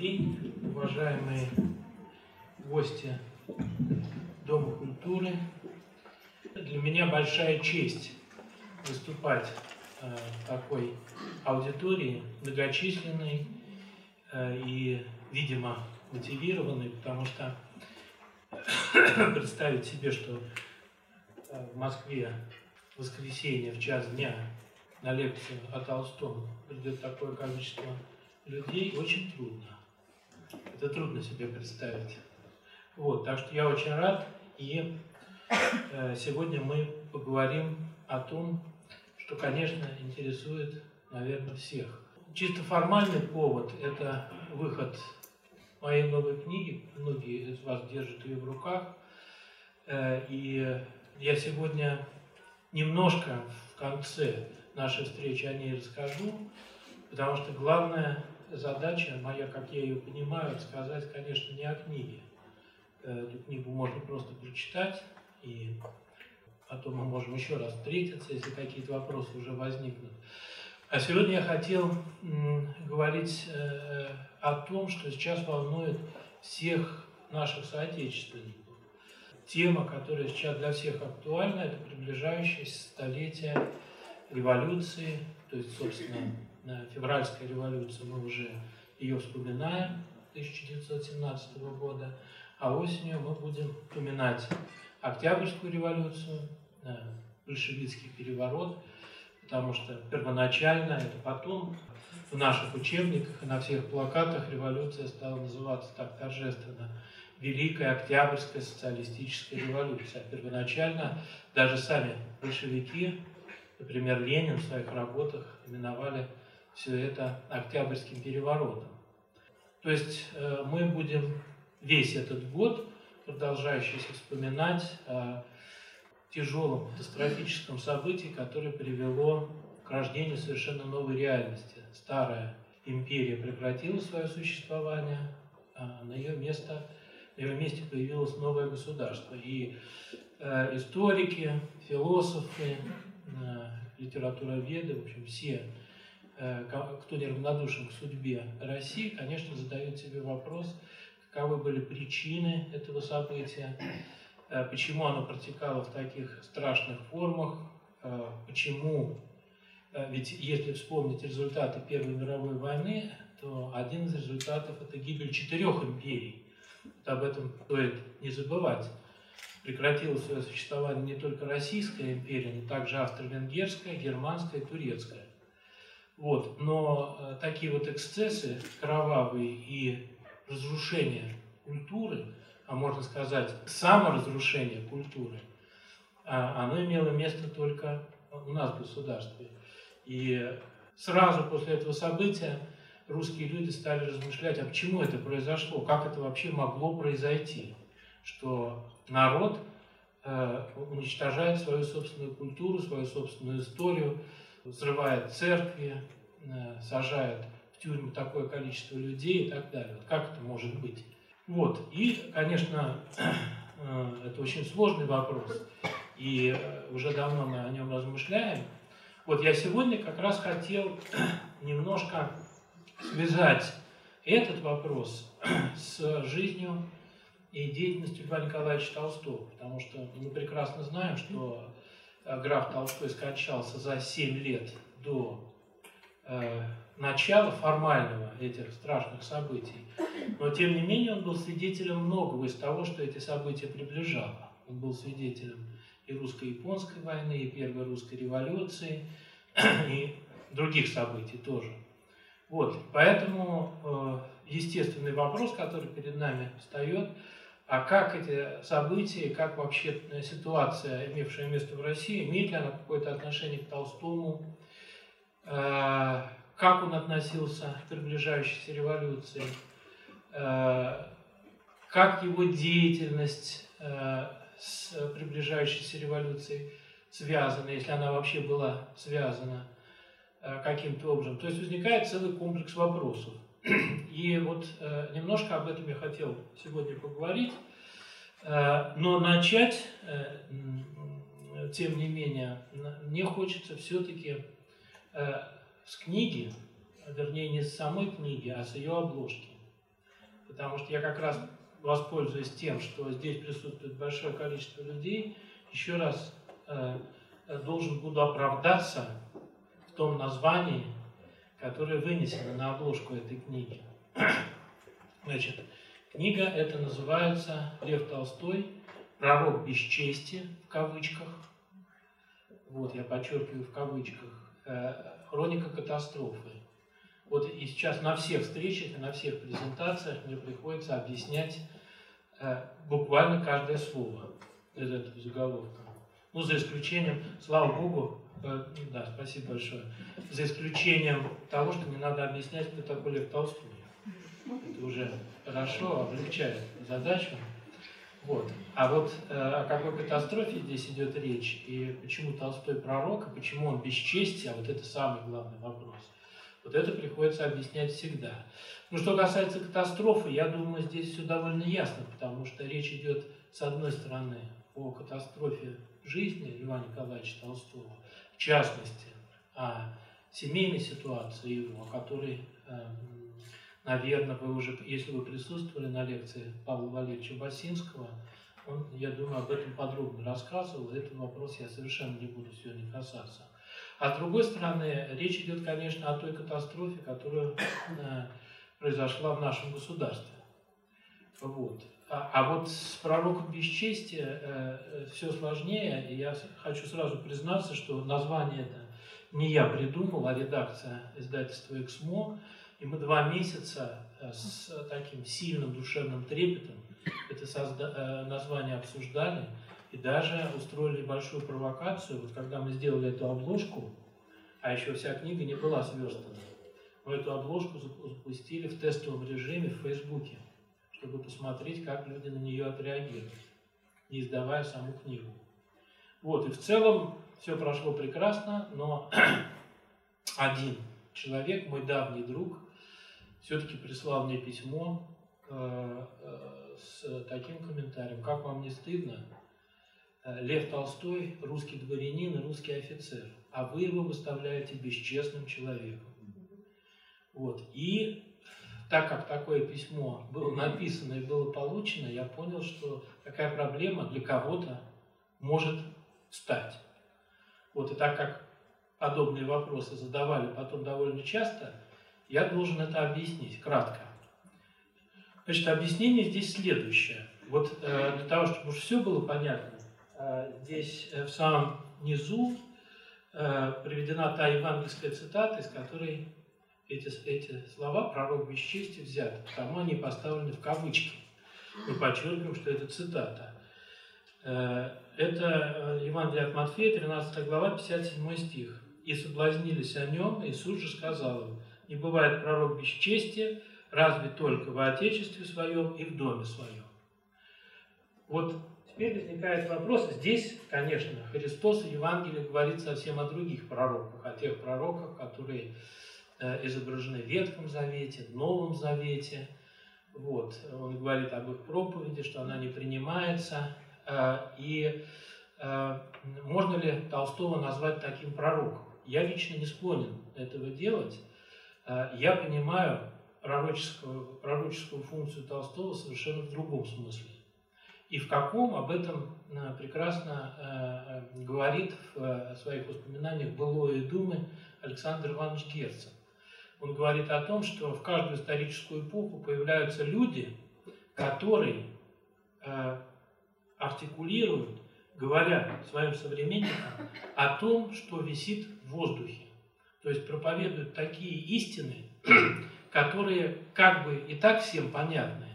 день, уважаемые гости Дома культуры. Для меня большая честь выступать э, в такой аудитории, многочисленной э, и, видимо, мотивированной, потому что представить себе, что э, в Москве в воскресенье в час дня на лекцию о Толстом придет такое количество людей, очень трудно. Это трудно себе представить. Вот, так что я очень рад, и э, сегодня мы поговорим о том, что, конечно, интересует, наверное, всех. Чисто формальный повод – это выход моей новой книги. Многие из вас держат ее в руках. Э, и я сегодня немножко в конце нашей встречи о ней расскажу, потому что главная задача моя, как я ее понимаю, сказать, конечно, не о книге. Э, эту книгу можно просто прочитать, и потом мы можем еще раз встретиться, если какие-то вопросы уже возникнут. А сегодня я хотел говорить э, о том, что сейчас волнует всех наших соотечественников. Тема, которая сейчас для всех актуальна, это приближающееся столетие революции, то есть, собственно, февральская революция, мы уже ее вспоминаем, 1917 года, а осенью мы будем вспоминать Октябрьскую революцию, большевистский переворот, потому что первоначально, это потом в наших учебниках и на всех плакатах революция стала называться так торжественно Великая Октябрьская социалистическая революция. Первоначально даже сами большевики Например, Ленин в своих работах именовали все это Октябрьским переворотом. То есть э, мы будем весь этот год, продолжающийся, вспоминать о тяжелом катастрофическом событии, которое привело к рождению совершенно новой реальности. Старая империя прекратила свое существование, а на ее место на ее месте появилось новое государство. И э, историки, философы, Э, литературоведы, в общем, все, кто неравнодушен к судьбе России, конечно, задают себе вопрос, каковы были причины этого события, э, почему оно протекало в таких страшных формах, почему, ведь если вспомнить результаты Первой мировой войны, то один из результатов – это гибель четырех империй. Вот об этом стоит не забывать прекратила свое существование не только Российская империя, но также Австро-Венгерская, Германская, Турецкая. Вот. Но э, такие вот эксцессы кровавые и разрушение культуры, а можно сказать саморазрушение культуры, а, оно имело место только у нас в государстве. И сразу после этого события русские люди стали размышлять, а почему это произошло, как это вообще могло произойти, что народ э, уничтожает свою собственную культуру, свою собственную историю, взрывает церкви, э, сажает в тюрьму такое количество людей и так далее. Вот как это может быть? Вот. И, конечно, э, это очень сложный вопрос, и э, уже давно мы о нем размышляем. Вот я сегодня как раз хотел немножко связать этот вопрос с жизнью и деятельностью Льва Николаевича Толстого, потому что мы прекрасно знаем, что граф Толстой скончался за 7 лет до э, начала формального этих страшных событий. Но, тем не менее, он был свидетелем многого из того, что эти события приближало. Он был свидетелем и русско-японской войны, и Первой русской революции, и других событий тоже. Вот, поэтому э, естественный вопрос, который перед нами встает, а как эти события, как вообще ситуация, имевшая место в России, имеет ли она какое-то отношение к Толстому, э, как он относился к приближающейся революции, э, как его деятельность э, с приближающейся революцией связана, если она вообще была связана каким-то образом. То есть возникает целый комплекс вопросов. И вот э, немножко об этом я хотел сегодня поговорить. Э, но начать, э, тем не менее, мне хочется все-таки с книги, вернее, не с самой книги, а с ее обложки. потому что я как раз воспользуюсь тем, что здесь присутствует большое количество людей, еще раз э, должен буду оправдаться в том названии, которое вынесено на обложку этой книги. Значит, книга эта называется «Лев Толстой. Пророк бесчестия» в кавычках. Вот, я подчеркиваю в кавычках. Э, хроника катастрофы. Вот и сейчас на всех встречах и на всех презентациях мне приходится объяснять э, буквально каждое слово из этого заголовка. Ну, за исключением, слава Богу, да, спасибо большое, за исключением того, что не надо объяснять, кто такой Лев Толстой. Это уже хорошо, облегчает задачу. Вот. А вот э, о какой катастрофе здесь идет речь, и почему Толстой пророк, и почему он бесчестие, а вот это самый главный вопрос. Вот это приходится объяснять всегда. Ну, что касается катастрофы, я думаю, здесь все довольно ясно, потому что речь идет, с одной стороны, о катастрофе жизни Льва Николаевича Толстого, частности, о семейной ситуации его, о которой, эм, наверное, вы уже, если вы присутствовали на лекции Павла Валерьевича Басинского, он, я думаю, об этом подробно рассказывал, этот вопрос я совершенно не буду сегодня касаться. А с другой стороны, речь идет, конечно, о той катастрофе, которая э, произошла в нашем государстве. Вот. А, вот с пророком бесчестия э, э, все сложнее. И я хочу сразу признаться, что название это не я придумал, а редакция издательства «Эксмо». И мы два месяца э, с таким сильным душевным трепетом это созда- название обсуждали. И даже устроили большую провокацию. Вот когда мы сделали эту обложку, а еще вся книга не была сверстана, мы эту обложку запустили в тестовом режиме в Фейсбуке, чтобы посмотреть, как люди на нее отреагируют, не издавая саму книгу. Вот, и в целом все прошло прекрасно, но один человек, мой давний друг, все-таки прислал мне письмо э, э, с таким комментарием, как вам не стыдно, Э, Лев Толстой – русский дворянин и русский офицер, а вы его выставляете бесчестным человеком. Вот. И так как такое письмо было написано и было получено, я понял, что такая проблема для кого-то может стать. Вот и так как подобные вопросы задавали потом довольно часто, я должен это объяснить кратко. Значит, объяснение здесь следующее. Вот э, для того, чтобы уж все было понятно, Э, здесь э, в самом низу э, приведена та евангельская цитата, из которой эти, эти слова пророк бесчестия взяты, потому они поставлены в кавычки. Мы подчеркиваем, что это цитата. Это Евангелие от Матфея, 13 глава, 57 стих. «И соблазнились о нем, Иисус же сказал им, не бывает пророк бесчестия, разве только в Отечестве своем и в доме своем». Вот Теперь возникает вопрос, здесь, конечно, Христос и Евангелие говорит совсем о других пророках, о тех пророках, которые э, изображены в Ветхом Завете, в Новом Завете. Вот. Он говорит об их проповеди, что она не принимается. Э, и э, можно ли Толстого назвать таким пророком? Я лично не склонен этого делать. Я понимаю пророческую, пророческую функцию Толстого совершенно в другом смысле. И в каком об этом э, прекрасно э, э, говорит в своих воспоминаниях былое думы Александр Иванович Герцен. Он говорит о том, что в каждую историческую эпоху появляются люди, которые артикулируют, говоря своим современникам о том, что висит в воздухе. То есть проповедуют такие истины, которые как бы и так всем понятны,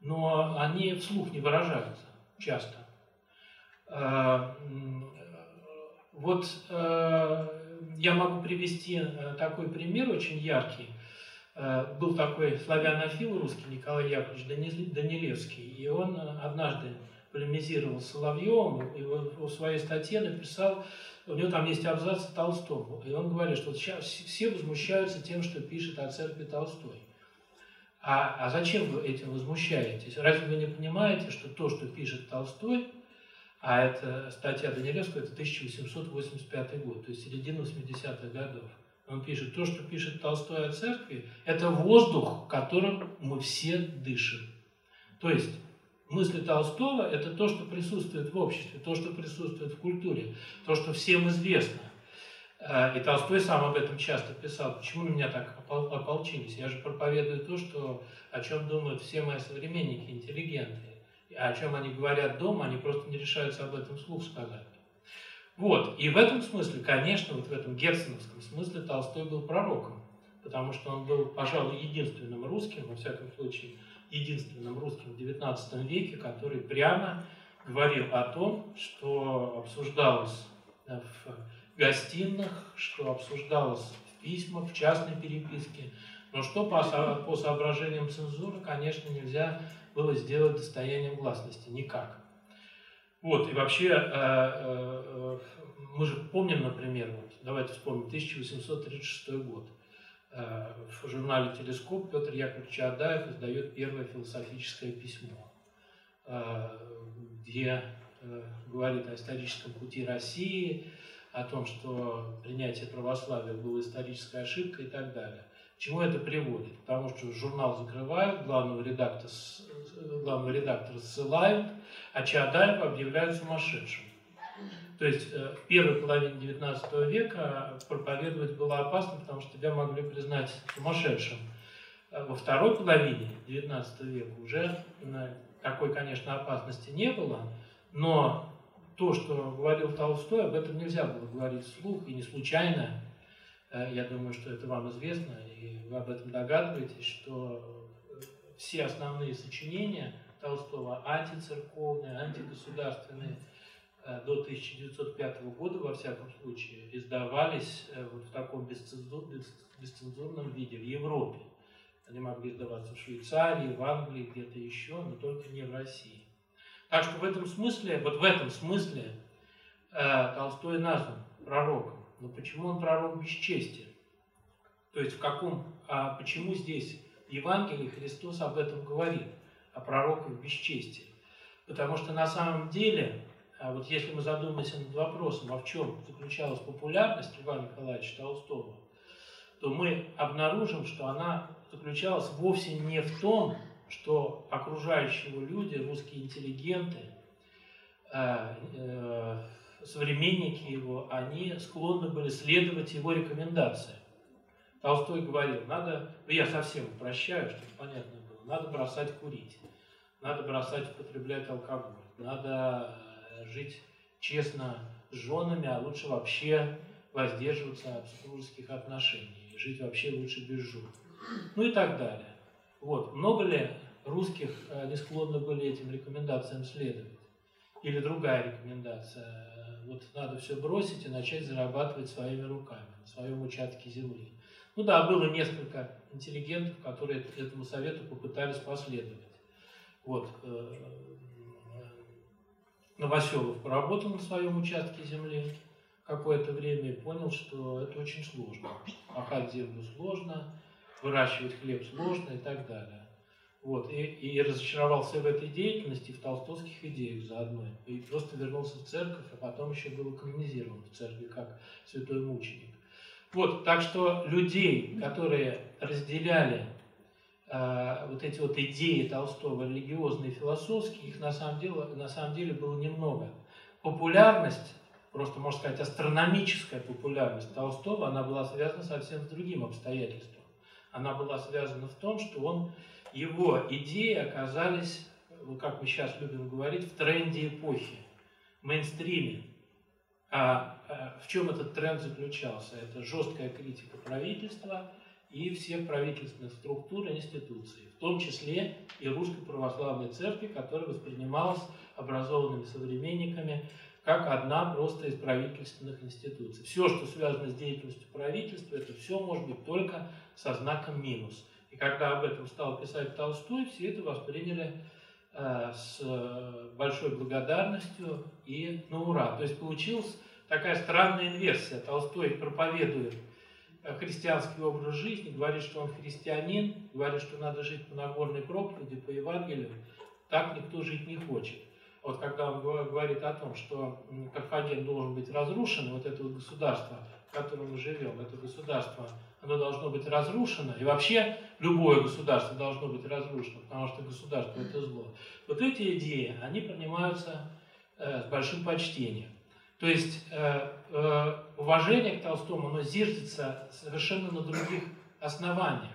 но они вслух не выражаются часто. Э, вот э, я могу привести э, такой пример очень яркий. Был такой славянофил русский Николай Яковлевич Данилевский, и он однажды полемизировал с Соловьевым, и в своей статье написал, у него там есть абзац Толстому, и он говорит, что сейчас все возмущаются тем, что пишет о церкви Толстой. А, а зачем вы этим возмущаетесь? Разве вы не понимаете, что то, что пишет Толстой, а это статья Данилевского, это 1885 год, то есть середина 80-х годов, Он пишет, то, что пишет Толстой о церкви, это воздух, которым мы все дышим. То есть мысли Толстого – это то, что присутствует в обществе, то, что присутствует в культуре, то, что всем известно. Э, и Толстой сам об этом часто писал. Почему на меня так ополчились? Я же проповедую то, что, о чем думают все мои современники, интеллигенты. О чем они говорят дома, они просто не решаются об этом вслух сказать. Вот. И в этом смысле, конечно, вот в этом герценовском смысле Толстой был пророком, потому что он был, пожалуй, единственным русским, во всяком случае, единственным русским в XIX веке, который прямо говорил о том, что обсуждалось в гостиных, что обсуждалось в письмах, в частной переписке, но что по, по соображениям цензуры, конечно, нельзя было сделать достоянием гласности, никак. Вот, и вообще, э, э, э, мы же помним, например, вот, давайте вспомним, 1836 год. В журнале «Телескоп» Петр Яковлевич Адаев издает первое философическое письмо, где говорит о историческом пути России, о том, что принятие православия было исторической ошибкой и так далее. К чему это приводит? Потому что журнал закрывают, главного редактора, главного редактора ссылают, а Чаадаева объявляют сумасшедшим. То есть э, в первой половине XIX века проповедовать было опасно, потому что тебя могли признать сумасшедшим. Э, во второй половине XIX века уже э, такой, конечно, опасности не было, но то, что говорил Толстой, об этом нельзя было говорить вслух, и не случайно, я думаю, что это вам известно, и вы об этом догадываетесь, что все основные сочинения Толстого антицерковные, антигосударственные э, до 1905 года, во всяком случае, издавались э, вот в таком бесцензурном виде в Европе. Они могли издаваться в Швейцарии, в Англии, где-то еще, но только не в России. Так что в этом смысле, вот в этом смысле э, Толстой назван пророком. Но почему он пророк бесчестия? То есть в каком, а почему здесь в Евангелии Христос об этом говорит, о пророках бесчестия? Потому что на самом деле, а вот если мы задумаемся над вопросом, а в чем заключалась популярность Ивана Николаевича Толстого, то мы обнаружим, что она заключалась вовсе не в том, что окружающие его люди, русские интеллигенты, э, э, современники его, они склонны были следовать его рекомендациям. Толстой говорил, надо, ну я совсем упрощаю, чтобы понятно было, надо бросать курить, надо бросать употреблять алкоголь, надо э, жить честно с женами, а лучше вообще воздерживаться от супружеских отношений, жить вообще лучше без жен. Ну и так далее. Вот. Много ли русских э, не склонны были этим рекомендациям следовать? Или другая рекомендация, вот надо все бросить и начать зарабатывать своими руками на своем участке земли. Ну да, было несколько интеллигентов, которые этому совету попытались последовать. Вот. Э, Новоселов поработал на своем участке земли какое-то время и понял, что это очень сложно. Пахать землю сложно, выращивать хлеб сложно и так далее. Вот, и, и разочаровался в этой деятельности, в толстовских идеях заодно. И просто вернулся в церковь, а потом еще был канонизирован в церкви как святой мученик. Вот, так что людей, которые разделяли э, вот эти вот идеи Толстого, религиозные и философские, их на самом, деле, на самом деле было немного. Популярность, просто можно сказать астрономическая популярность Толстого, она была связана совсем с другим обстоятельством. Она была связана в том, что он, его идеи оказались, как мы сейчас любим говорить, в тренде эпохи, в мейнстриме. А в чем этот тренд заключался? Это жесткая критика правительства и всех правительственных структур и институций, в том числе и Русской Православной Церкви, которая воспринималась образованными современниками как одна просто из правительственных институций. Все, что связано с деятельностью правительства, это все может быть только со знаком минус. И когда об этом стал писать Толстой, все это восприняли Э, с большой благодарностью и на ура. То есть получилась такая странная инверсия. Толстой проповедует христианский образ жизни, говорит, что он христианин, говорит, что надо жить по Нагорной проповеди, по Евангелию. Так никто жить не хочет. Вот когда он говорит о том, что Карфаген должен быть разрушен, вот это вот государство, в котором мы живем, это государство, оно должно быть разрушено, и вообще любое государство должно быть разрушено, потому что государство – это зло. Вот эти идеи, они принимаются э, с большим почтением. То есть э, э, уважение к Толстому, оно зиждется совершенно на других основаниях.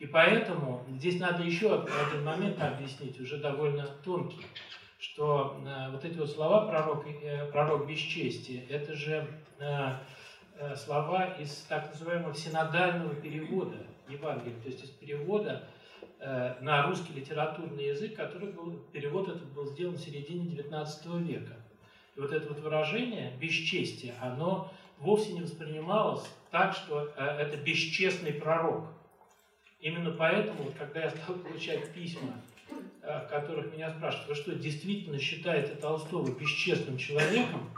И поэтому здесь надо еще один момент объяснить, уже довольно тонкий, что э, вот эти вот слова пророк, э, пророк бесчестия, это же э, э, слова из так называемого синодального перевода Евангелия, то есть из перевода э, на русский литературный язык, который был, перевод этот был сделан в середине XIX века. И вот это вот выражение «бесчестие», оно вовсе не воспринималось так, что э, это бесчестный пророк – Именно поэтому, когда я стал получать письма, э, в которых меня спрашивают, вы что, действительно считаете Толстого бесчестным человеком?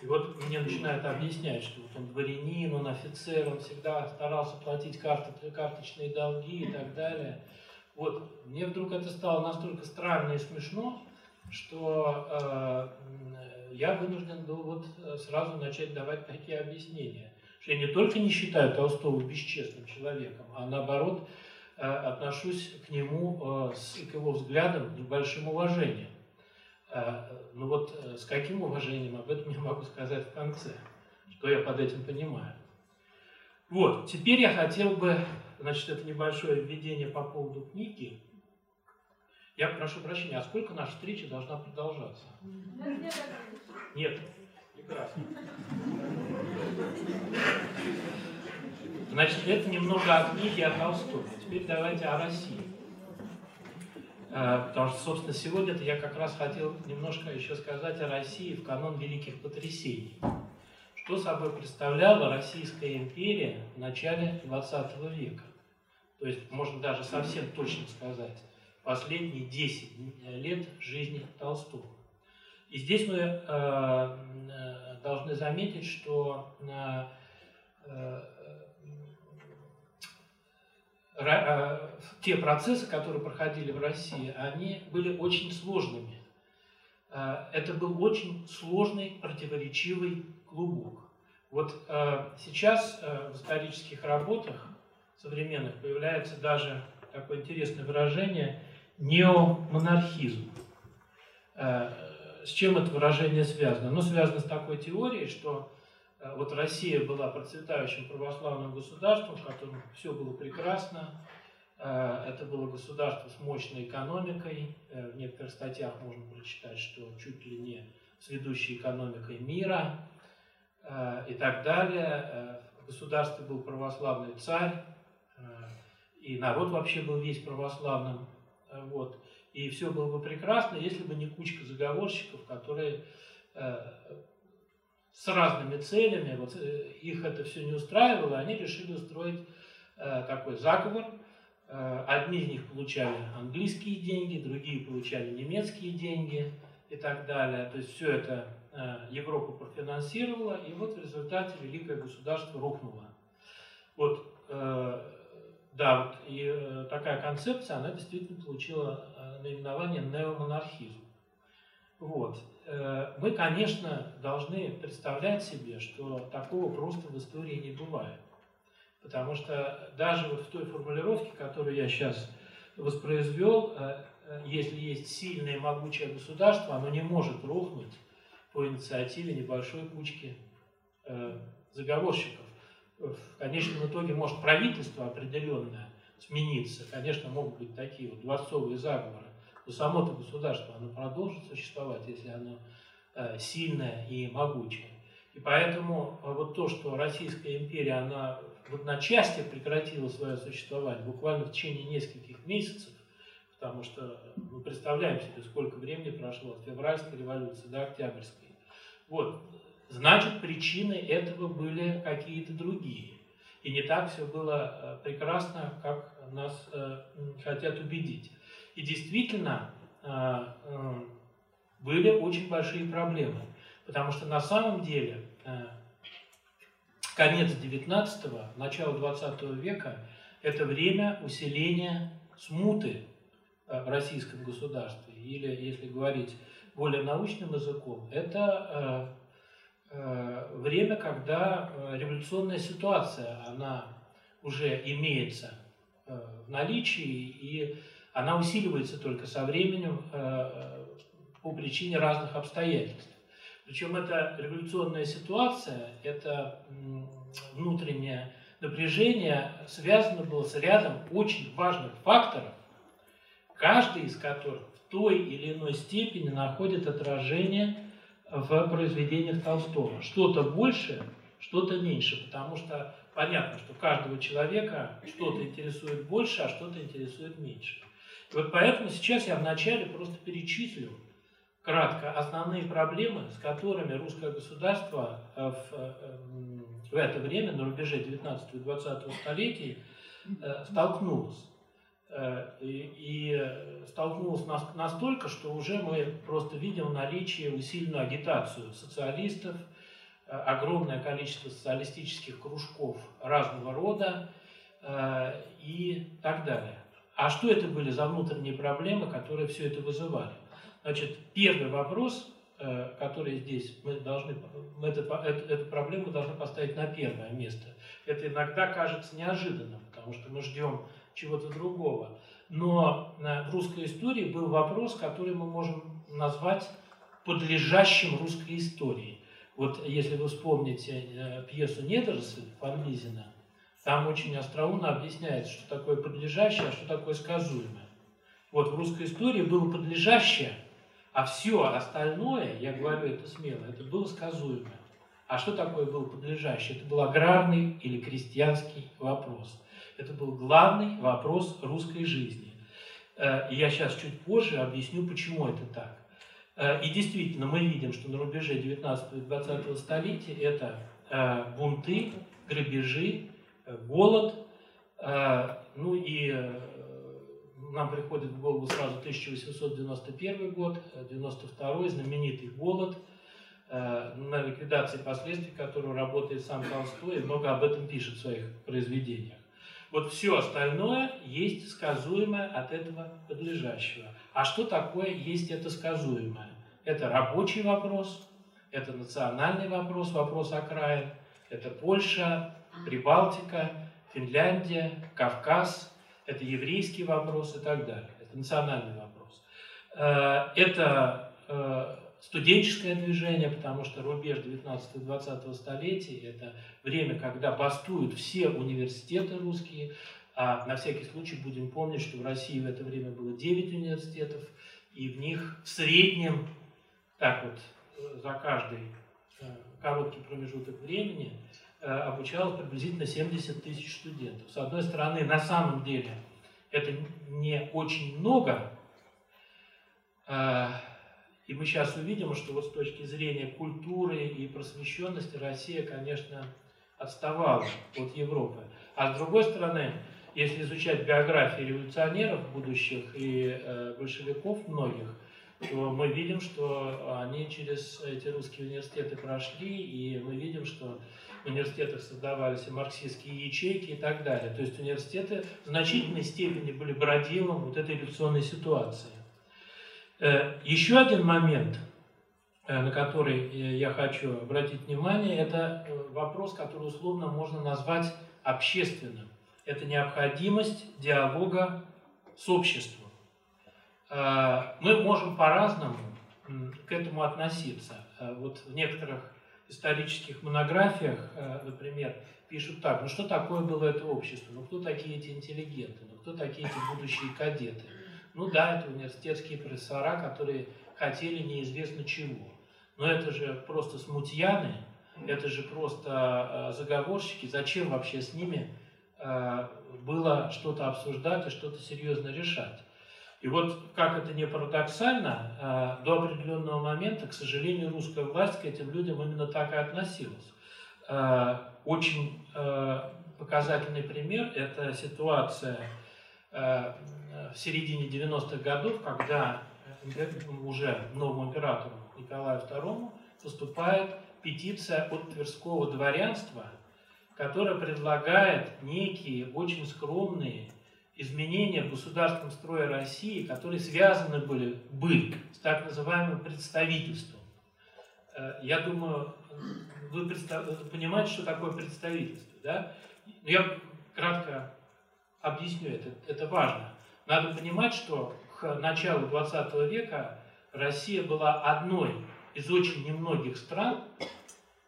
И вот мне начинают объяснять, что вот он дворянин, он офицер, он всегда старался платить карты, карточные долги и так далее. Вот, мне вдруг это стало настолько странно и смешно, что э, я вынужден был вот сразу начать давать такие объяснения что я не только не считаю Толстого бесчестным человеком, а наоборот э, отношусь к нему, э, к его взглядам с большим уважением. Э, ну вот с каким уважением, об этом я могу сказать в конце, что я под этим понимаю. Вот, теперь я хотел бы, значит, это небольшое введение по поводу книги. Я прошу прощения, а сколько наша встреча должна продолжаться? Нет, Прекрасно. Значит, это немного о книге о Толстом. Теперь давайте о России. Э, потому что, собственно, сегодня я как раз хотел немножко еще сказать о России в канон великих потрясений. Что собой представляла Российская империя в начале 20 века? То есть, можно даже совсем точно сказать, последние 10 лет жизни Толстого. И здесь мы э, э, должны заметить, что э, те процессы, которые проходили в России, они были очень сложными. Это был очень сложный, противоречивый клубок. Вот сейчас в исторических работах современных появляется даже такое интересное выражение неомонархизм с чем это выражение связано? Оно связано с такой теорией, что э, вот Россия была процветающим православным государством, в котором все было прекрасно. Э, это было государство с мощной экономикой. Э, в некоторых статьях можно прочитать, что чуть ли не с ведущей экономикой мира и так далее. В государстве был православный царь, и народ вообще был весь православным. Вот. И все было бы прекрасно, если бы не кучка заговорщиков, которые э, с разными целями, вот э, их это все не устраивало, они решили устроить э, такой заговор. Одни из них получали английские деньги, другие получали немецкие деньги и так далее. То есть все это Европа профинансировала, и вот в результате великое государство рухнуло. Вот да, вот, и э, такая концепция, она действительно получила э, наименование неомонархизм. Вот. Э, мы, конечно, должны представлять себе, что такого просто в истории не бывает. Потому что даже вот в той формулировке, которую я сейчас воспроизвел, э, э, если есть сильное могучее государство, оно не может рухнуть по инициативе небольшой кучки э, заговорщиков в конечном итоге может правительство определенное смениться. Конечно, могут быть такие вот дворцовые заговоры. Но само-то государство, оно продолжит существовать, если оно э, сильное и могучее. И поэтому э, вот то, что Российская империя, она в одночасье прекратила свое существование, буквально в течение нескольких месяцев, потому что мы представляем себе, сколько времени прошло от февральской революции до октябрьской. Вот, значит причины этого были какие-то другие. И не так все было э, прекрасно, как нас э, хотят убедить. И действительно э, были очень большие проблемы. Потому что на самом деле конец 19-го, начало 20 века – это время усиления смуты в российском государстве. Или, если говорить более научным языком, это время, когда революционная ситуация, она уже имеется в наличии, и она усиливается только со временем по причине разных обстоятельств. Причем эта революционная ситуация, это внутреннее напряжение связано было с рядом очень важных факторов, каждый из которых в той или иной степени находит отражение в произведениях Толстого. Что-то больше, что-то меньше, потому что понятно, что каждого человека что-то интересует больше, а что-то интересует меньше. И вот поэтому сейчас я вначале просто перечислю кратко основные проблемы, с которыми русское государство э, в, э, в это время, на рубеже 19 и 20 столетий, э, столкнулось. И, и столкнулось настолько, что уже мы просто видим наличие усиленную агитацию социалистов, огромное количество социалистических кружков разного рода и так далее. А что это были за внутренние проблемы, которые все это вызывали? Значит, первый вопрос, э, который здесь мы должны, мы эту, эту, эту проблему должны поставить на первое место. Это иногда кажется неожиданным, потому что мы ждем чего-то другого. Но в русской истории был вопрос, который мы можем назвать подлежащим русской истории. Вот если вы вспомните э, пьесу Недоросль Фан Лизина, там очень остроумно объясняется, что такое подлежащее, а что такое сказуемое. Вот в русской истории было подлежащее, а все остальное, я говорю это смело, это было сказуемое. А что такое был подлежащий? Это был аграрный или крестьянский вопрос. Это был главный вопрос русской жизни. Э, и я сейчас чуть позже объясню, почему это так. Э, и действительно, мы видим, что на рубеже 19 и 20 столетия это э, бунты, грабежи, голод, ну и нам приходит в голову сразу 1891 год, 92 знаменитый голод, на ликвидации последствий которого работает сам Толстой и много об этом пишет в своих произведениях. Вот все остальное есть сказуемое от этого подлежащего. А что такое есть это сказуемое? Это рабочий вопрос, это национальный вопрос, вопрос окраин, это Польша, Прибалтика, Финляндия, Кавказ, это еврейский вопрос и так далее. Это национальный вопрос. Э, это э, студенческое движение, потому что рубеж 19-20 столетия – это время, когда бастуют все университеты русские, а на всякий случай будем помнить, что в России в это время было 9 университетов, и в них в среднем, так вот, э, за каждый короткий промежуток времени – Э, обучалось приблизительно 70 тысяч студентов. С одной стороны, на самом деле это не очень много, э, и мы сейчас увидим, что вот с точки зрения культуры и просвещенности Россия, конечно, отставала от Европы. А с другой стороны, если изучать биографии революционеров будущих и э, большевиков многих, то мы видим, что они через эти русские университеты прошли, и мы видим, что в университетах создавались и марксистские ячейки и так далее. То есть университеты в значительной степени были бродилом вот этой революционной ситуации. Э, еще один момент, э, на который я хочу обратить внимание, это э, вопрос, который условно можно назвать общественным. Это необходимость диалога с обществом. Мы можем по-разному к этому относиться. Вот в некоторых исторических монографиях, э, например, пишут так, ну что такое было это общество, ну кто такие эти интеллигенты, ну кто такие эти будущие кадеты. Ну да, это университетские профессора, которые хотели неизвестно чего. Но это же просто смутьяны, это же просто э, заговорщики. Зачем вообще с ними э, было что-то обсуждать и что-то серьезно решать? И вот, как это не парадоксально, а, до определенного момента, к сожалению, русская власть к этим людям именно так и относилась. Очень показательный пример – это ситуация в середине 90-х годов, когда уже новому императору Николаю II поступает петиция от Тверского дворянства, которая предлагает некие очень скромные изменения в государственном строе России, которые связаны были бы с так называемым представительством. Э, я думаю, вы понимаете, что такое представительство, да? Я кратко объясню это, это важно. Надо понимать, что к началу 20 века Россия была одной из очень немногих стран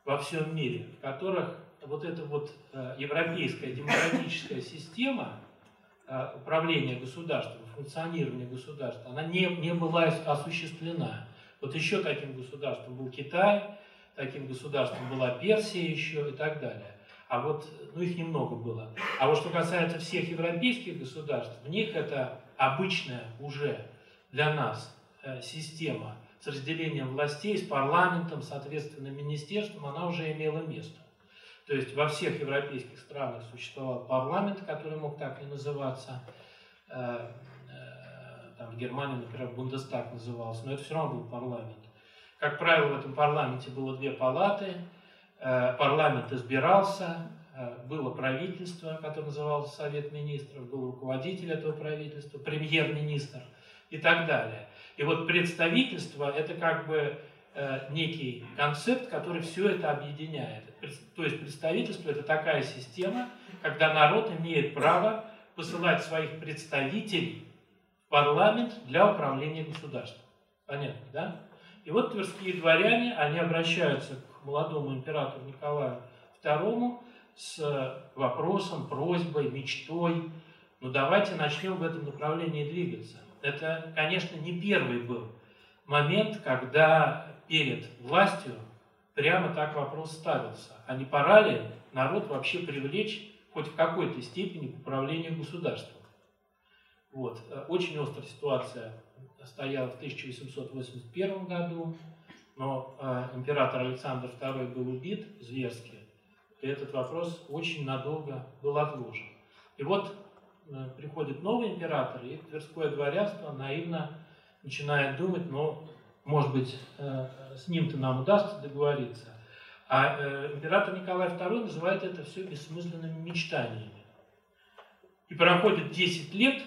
во всем мире, в которых вот эта вот э, европейская демократическая система э, управления государством, функционирования государства, она не, не была осуществлена. Вот еще таким государством был Китай, таким государством была Персия еще и так далее. А вот, ну их немного было. А вот что касается всех европейских государств, в них это обычная уже для нас э, система с разделением властей, с парламентом, соответственно, министерством, она уже имела место. То есть во всех европейских странах существовал парламент, который мог так и называться. Э, э, там в Германии, например, Бундестаг назывался, но это все равно был парламент. Как правило, в этом парламенте было две палаты, парламент избирался, было правительство, которое называлось Совет Министров, был руководитель этого правительства, премьер-министр и так далее. И вот представительство – это как бы э, некий концепт, который все это объединяет. То есть представительство – это такая система, когда народ имеет право посылать своих представителей в парламент для управления государством. Понятно, да? И вот тверские дворяне, они обращаются к молодому императору Николаю II с вопросом, просьбой, мечтой, ну давайте начнем в этом направлении двигаться. Это, конечно, не первый был момент, когда перед властью прямо так вопрос ставился. А не пора ли народ вообще привлечь хоть в какой-то степени к управлению государством? Вот. Очень острая ситуация стояла в 1881 году, но э, император Александр II был убит зверски, и этот вопрос очень надолго был отложен. И вот Э, приходит новый император, и Тверское дворянство наивно начинает думать, ну, может быть, э, с ним-то нам удастся договориться. А э, император Николай II называет это все бессмысленными мечтаниями. И проходит 10 лет,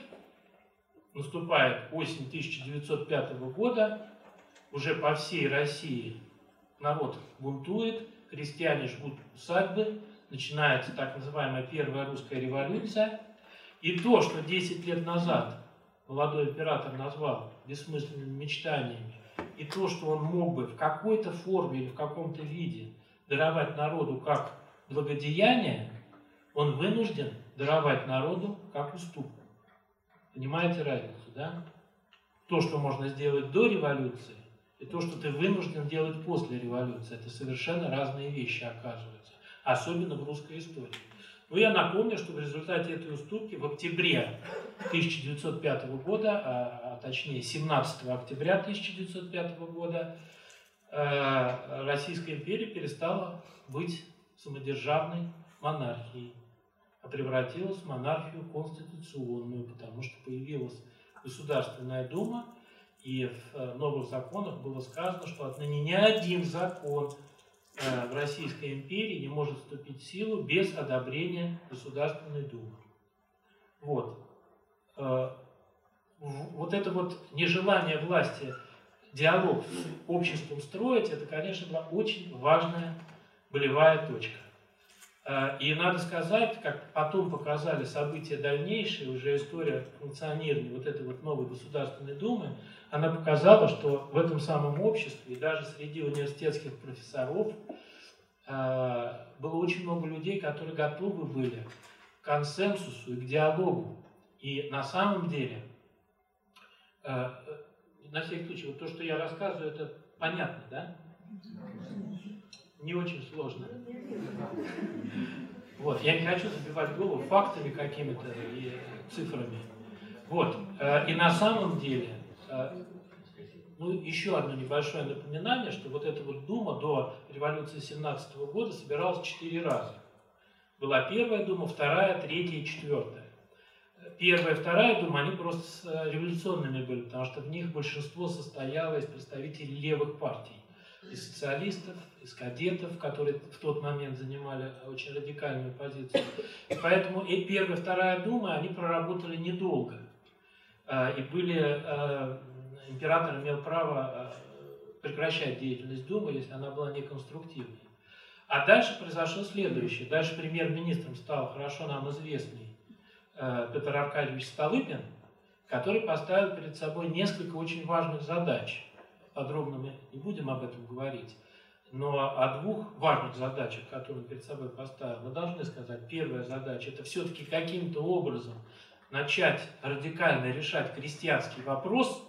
наступает осень 1905 года, уже по всей России народ бунтует, крестьяне жгут усадьбы, начинается так называемая Первая русская революция – и то, что 10 лет назад молодой император назвал бессмысленными мечтаниями, и то, что он мог бы в какой-то форме или в каком-то виде даровать народу как благодеяние, он вынужден даровать народу как уступку. Понимаете разницу, да? То, что можно сделать до революции, и то, что ты вынужден делать после революции, это совершенно разные вещи оказываются, особенно в русской истории. Но я напомню, что в результате этой уступки в октябре 1905 года, а, а точнее 17 октября 1905 года, э, Российская империя перестала быть самодержавной монархией, а превратилась в монархию конституционную, потому что появилась Государственная Дума, и в э, новых законах было сказано, что отныне ни один закон Э, в Российской империи не может вступить в силу без одобрения Государственной Думы. Вот. Э, вот это вот нежелание власти диалог с обществом строить, это, конечно, была очень важная болевая точка. И надо сказать, как потом показали события дальнейшие, уже история функционирования вот этой вот новой Государственной Думы, она показала, что в этом самом обществе и даже среди университетских профессоров э, было очень много людей, которые готовы были к консенсусу и к диалогу. И на самом деле, на всякий случай, вот то, что я рассказываю, это понятно, да? Не очень сложно. Вот, я не хочу забивать голову фактами какими-то и цифрами. Вот, э, и на самом деле ну, еще одно небольшое напоминание, что вот эта вот Дума до революции 17 года собиралась четыре раза. Была первая Дума, вторая, третья и четвертая. Первая и вторая Дума, они просто революционными были, потому что в них большинство состояло из представителей левых партий. Из социалистов, из кадетов, которые в тот момент занимали очень радикальную позицию. И поэтому и первая и вторая Дума, они проработали недолго. А, и были, а, император имел право а, прекращать деятельность Думы, если она была неконструктивной. А дальше произошло следующее. Дальше премьер-министром стал хорошо нам известный э, Петр Аркадьевич Столыпин, который поставил перед собой несколько очень важных задач. Подробно мы не будем об этом говорить. Но о двух важных задачах, которые он перед собой поставил, мы должны сказать. Первая задача – это все-таки каким-то образом начать радикально решать крестьянский вопрос,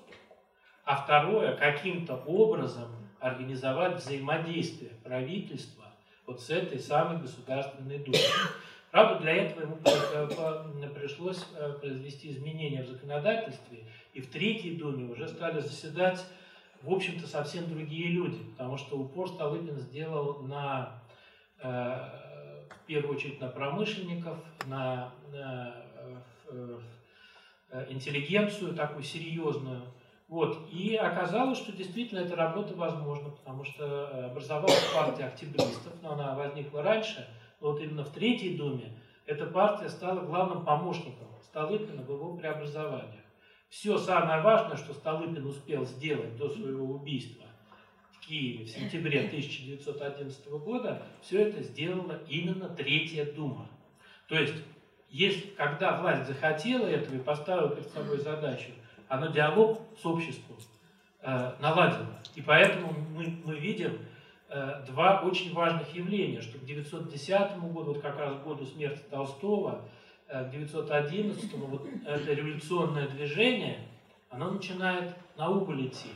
а второе – каким-то образом организовать взаимодействие правительства вот с этой самой Государственной Думой. Правда, для этого ему э, пришлось э, произвести изменения в законодательстве, и в Третьей Думе уже стали заседать, в общем-то, совсем другие люди, потому что упор Столыпин сделал на, э, в первую очередь, на промышленников, на, интеллигенцию такую серьезную, вот. И оказалось, что действительно эта работа возможна, потому что образовалась партия октябристов, но она возникла раньше – вот именно в Третьей Думе эта партия стала главным помощником Столыпина в его преобразованиях. Все самое важное, что Столыпин успел сделать до своего убийства в Киеве в сентябре 1911 года, все это сделала именно Третья Дума. То есть, если, когда власть захотела этого и поставила перед собой задачу, она диалог с обществом э, наладила. И поэтому мы, мы видим, Э, два очень важных явления, что к 910 году, вот как раз году смерти Толстого, э, к 911 вот это революционное движение, оно начинает на убыль идти.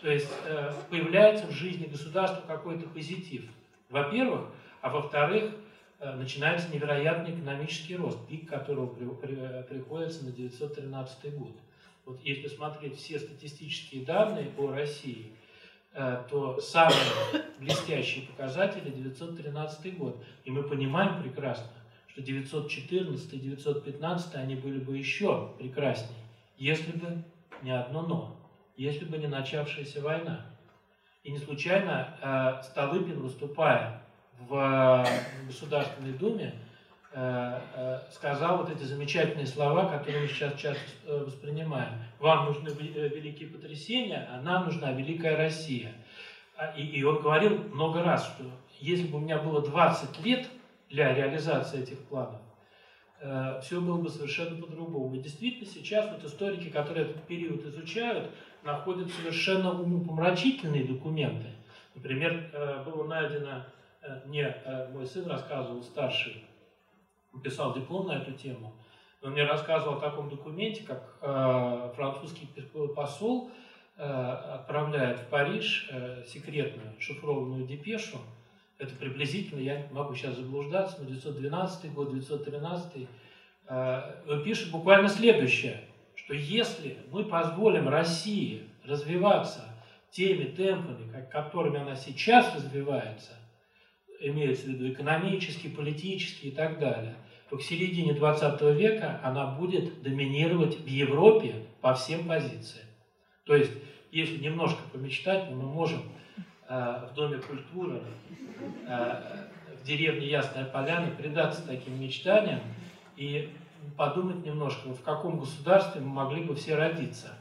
То есть э, появляется в жизни государства какой-то позитив. Во-первых, а во-вторых, начинается невероятный экономический рост, пик которого приходится на 913 год. Вот если смотреть все статистические данные по России – Э, то самые блестящие показатели 913 год. И мы понимаем прекрасно, что 914 и 915 они были бы еще прекраснее, если бы не одно «но», если бы не начавшаяся война. И не случайно э, Столыпин, выступая в Государственной Думе, Э, э, сказал вот эти замечательные слова, которые мы сейчас часто э, воспринимаем. Вам нужны великие потрясения, а нам нужна великая Россия. А, и, и он говорил много раз, что если бы у меня было 20 лет для реализации этих планов, все было бы совершенно по-другому. И действительно сейчас вот историки, которые этот период изучают, находят совершенно умопомрачительные документы. Например, было найдено, мне мой сын рассказывал, старший, писал диплом на эту тему, он мне рассказывал о таком документе, как э, французский посол э, отправляет в Париж э, секретную шифрованную депешу. Это приблизительно, я могу сейчас заблуждаться, но 912 год, 913. Э, он пишет буквально следующее, что если мы позволим России развиваться теми темпами, которыми она сейчас развивается, имеется в виду экономически, политически и так далее, то к середине 20 века она будет доминировать в Европе по всем позициям. То есть, если немножко помечтать, мы можем э, в Доме культуры, э, в деревне Ясная Поляна предаться таким мечтаниям и подумать немножко, в каком государстве мы могли бы все родиться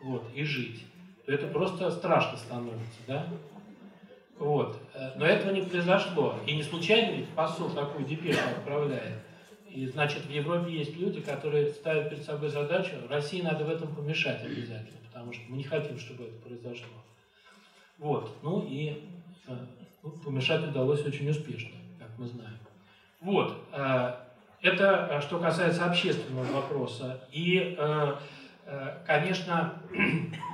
вот, и жить. Это просто страшно становится, да? Вот. Э, но этого не произошло. И не случайно ведь посол такую депешу отправляет. И значит, в Европе есть люди, которые ставят перед собой задачу, России надо в этом помешать обязательно, потому что мы не хотим, чтобы это произошло. Вот. Ну и э, ну, помешать удалось очень успешно, как мы знаем. Вот. Э, это что касается общественного вопроса. И, конечно,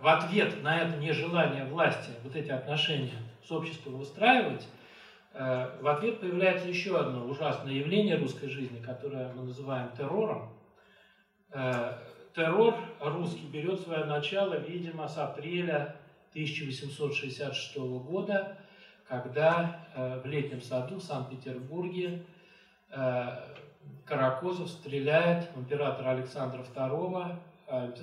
в ответ на это нежелание власти вот эти отношения с обществом выстраивать, э, в ответ появляется еще одно ужасное явление русской жизни, которое мы называем террором. Э, террор русский берет свое начало, видимо, с апреля 1866 года, когда в летнем саду в Санкт-Петербурге Каракозов стреляет императора Александра II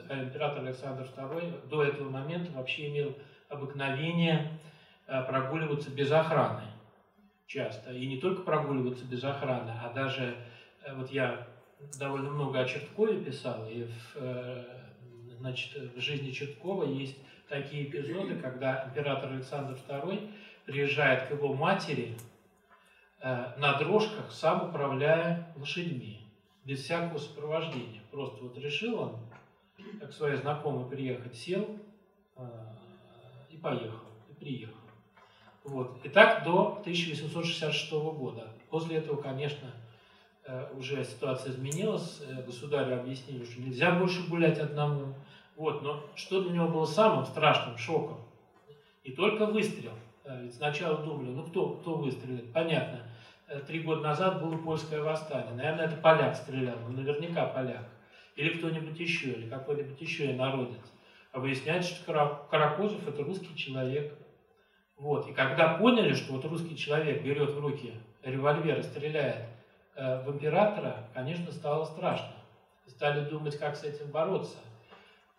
а, император Александр II до этого момента вообще имел обыкновение а, прогуливаться без охраны часто. И не только прогуливаться без охраны, а даже, э, вот я довольно много о Черткове писал, и в, э, значит, в жизни Черткова есть такие эпизоды, когда император Александр II приезжает к его матери э, на дрожках, сам управляя лошадьми, без всякого сопровождения. Просто вот решил он, как своей знакомый приехать, сел э, и поехал, и приехал. Вот. И так до 1866 года. После этого, конечно, э, уже ситуация изменилась, э, государю объяснили, что нельзя больше гулять одному. Вот. Но что для него было самым страшным шоком? Не только выстрел. Э, ведь сначала думали, ну кто, кто выстрелит? Понятно. Три года назад было польское восстание. Наверное, это поляк стрелял. Ну, наверняка поляк. Или кто-нибудь еще, или какой-нибудь еще инородец. А выясняется, что Каракозов – это русский человек. Вот. И когда поняли, что вот русский человек берет в руки револьвер и стреляет э, в императора, конечно, стало страшно. Стали думать, как с этим бороться.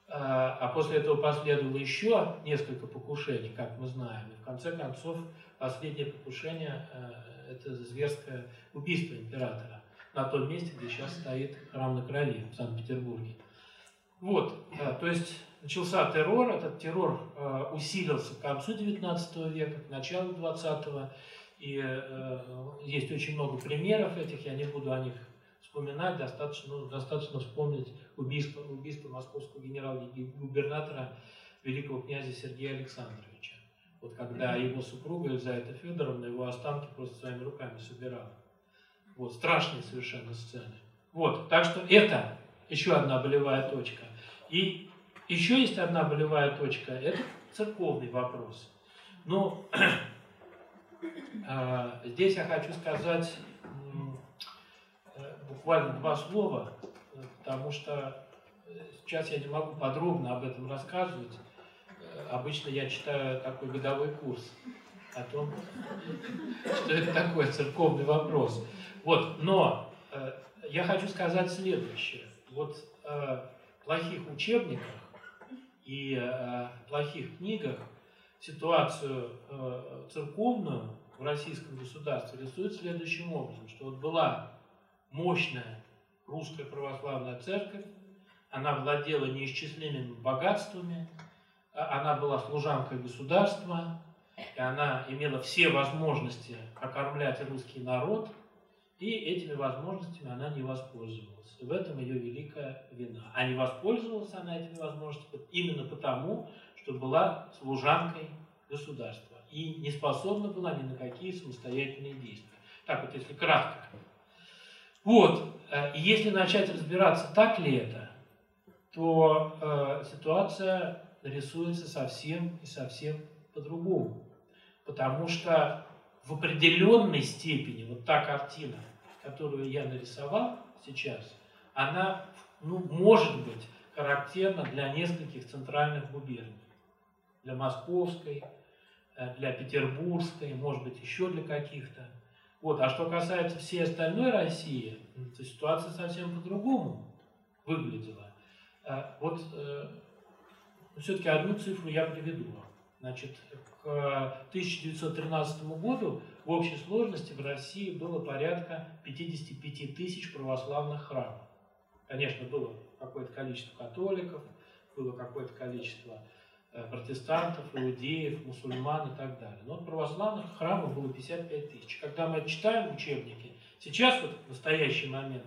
Э, а после этого последовало еще несколько покушений, как мы знаем. И в конце концов, последнее покушение э, – это зверское убийство императора на том месте, где сейчас стоит храм на крови в Санкт-Петербурге. Вот, э, то есть начался террор, этот террор э, усилился к концу XIX века, к началу XX, и э, есть очень много примеров этих, я не буду о них вспоминать, достаточно, ну, достаточно вспомнить убийство, убийство московского генерал-губернатора великого князя Сергея Александровича. Вот когда его супруга Елизавета Федоровна его останки просто своими руками собирала. Вот, страшные совершенно сцены. Вот, так что это еще одна болевая точка. И еще есть одна болевая точка, это церковный вопрос. Но а, здесь я хочу сказать э, буквально два слова, потому что сейчас я не могу подробно об этом рассказывать. Э, обычно я читаю такой годовой курс о том, что это такое церковный вопрос. Вот, но э, я хочу сказать следующее. Вот э, плохих учебниках и э, плохих книгах ситуацию э, церковную в российском государстве рисует следующим образом, что вот была мощная русская православная церковь, она владела неисчислимыми богатствами, а она была служанкой государства, и она имела все возможности окормлять русский народ, и этими возможностями она не воспользовалась. И в этом ее великая вина. А не воспользовалась она этими возможностями именно потому, что была служанкой государства и не способна была ни на какие самостоятельные действия. Так вот, если кратко. Вот, э, и если начать разбираться, так ли это, то э, ситуация рисуется совсем и совсем по-другому. Потому что в определенной степени вот та картина, которую я нарисовал сейчас, она, ну, может быть, характерна для нескольких центральных губерний. Для Московской, э, для Петербургской, может быть, еще для каких-то. Вот. А что касается всей остальной России, то ситуация совсем по-другому выглядела. Э, вот э, все-таки одну цифру я приведу. Значит, к 1913 году в общей сложности в России было порядка 55 тысяч православных храмов. Конечно, было какое-то количество католиков, было какое-то количество э, протестантов, иудеев, мусульман и так далее. Но православных храмов было 55 тысяч. Когда мы читаем учебники, сейчас вот в настоящий момент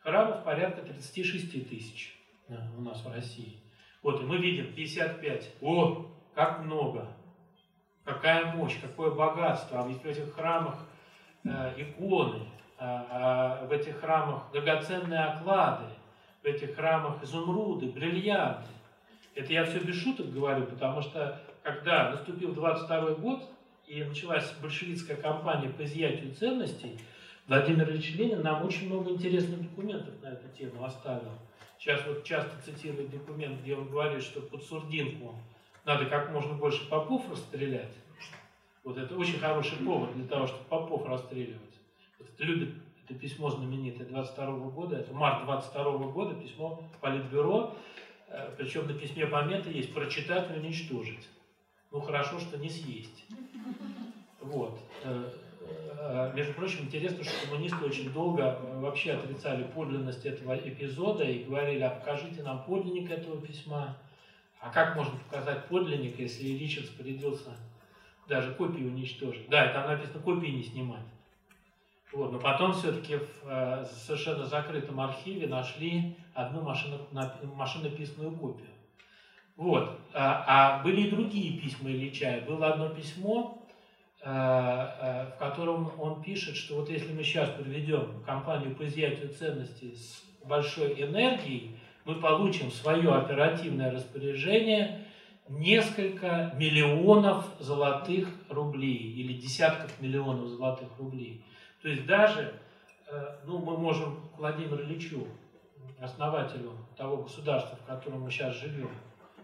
храмов порядка 36 тысяч э, у нас в России. Вот, и мы видим 55. О, как много! Какая мощь, какое богатство! А ведь в этих храмах э, иконы, а в этих храмах драгоценные оклады, в этих храмах изумруды, бриллианты. Это я все без шуток говорю, потому что когда наступил 22 год и началась большевистская кампания по изъятию ценностей, Владимир Ильич Ленин нам очень много интересных документов на эту тему оставил. Сейчас вот часто цитирует документ, где он говорит, что под сурдинку надо как можно больше попов расстрелять. Вот это очень хороший повод для того, чтобы попов расстреливать. Вот это любят это письмо знаменитое 22 года, это март 22 года, письмо Политбюро, э, причем на письме пометы есть «прочитать и уничтожить». Ну, хорошо, что не съесть. Вот. Э, э, между прочим, интересно, что коммунисты очень долго вообще отрицали подлинность этого эпизода и говорили, а покажите нам подлинник этого письма. А как можно показать подлинник, если Ильич распорядился даже копии уничтожить. Да, там написано копии не снимать. Вот, но потом все-таки в э, совершенно закрытом архиве нашли одну машину, машинописную копию. Вот. А, а были и другие письма Ильича. Было одно письмо, э, э, в котором он пишет, что вот если мы сейчас проведем кампанию по изъятию ценностей с большой энергией, мы получим свое оперативное распоряжение несколько миллионов золотых рублей или десятков миллионов золотых рублей. То есть даже, э, ну, мы можем Владимиру Ильичу, основателю того государства, в котором мы сейчас живем,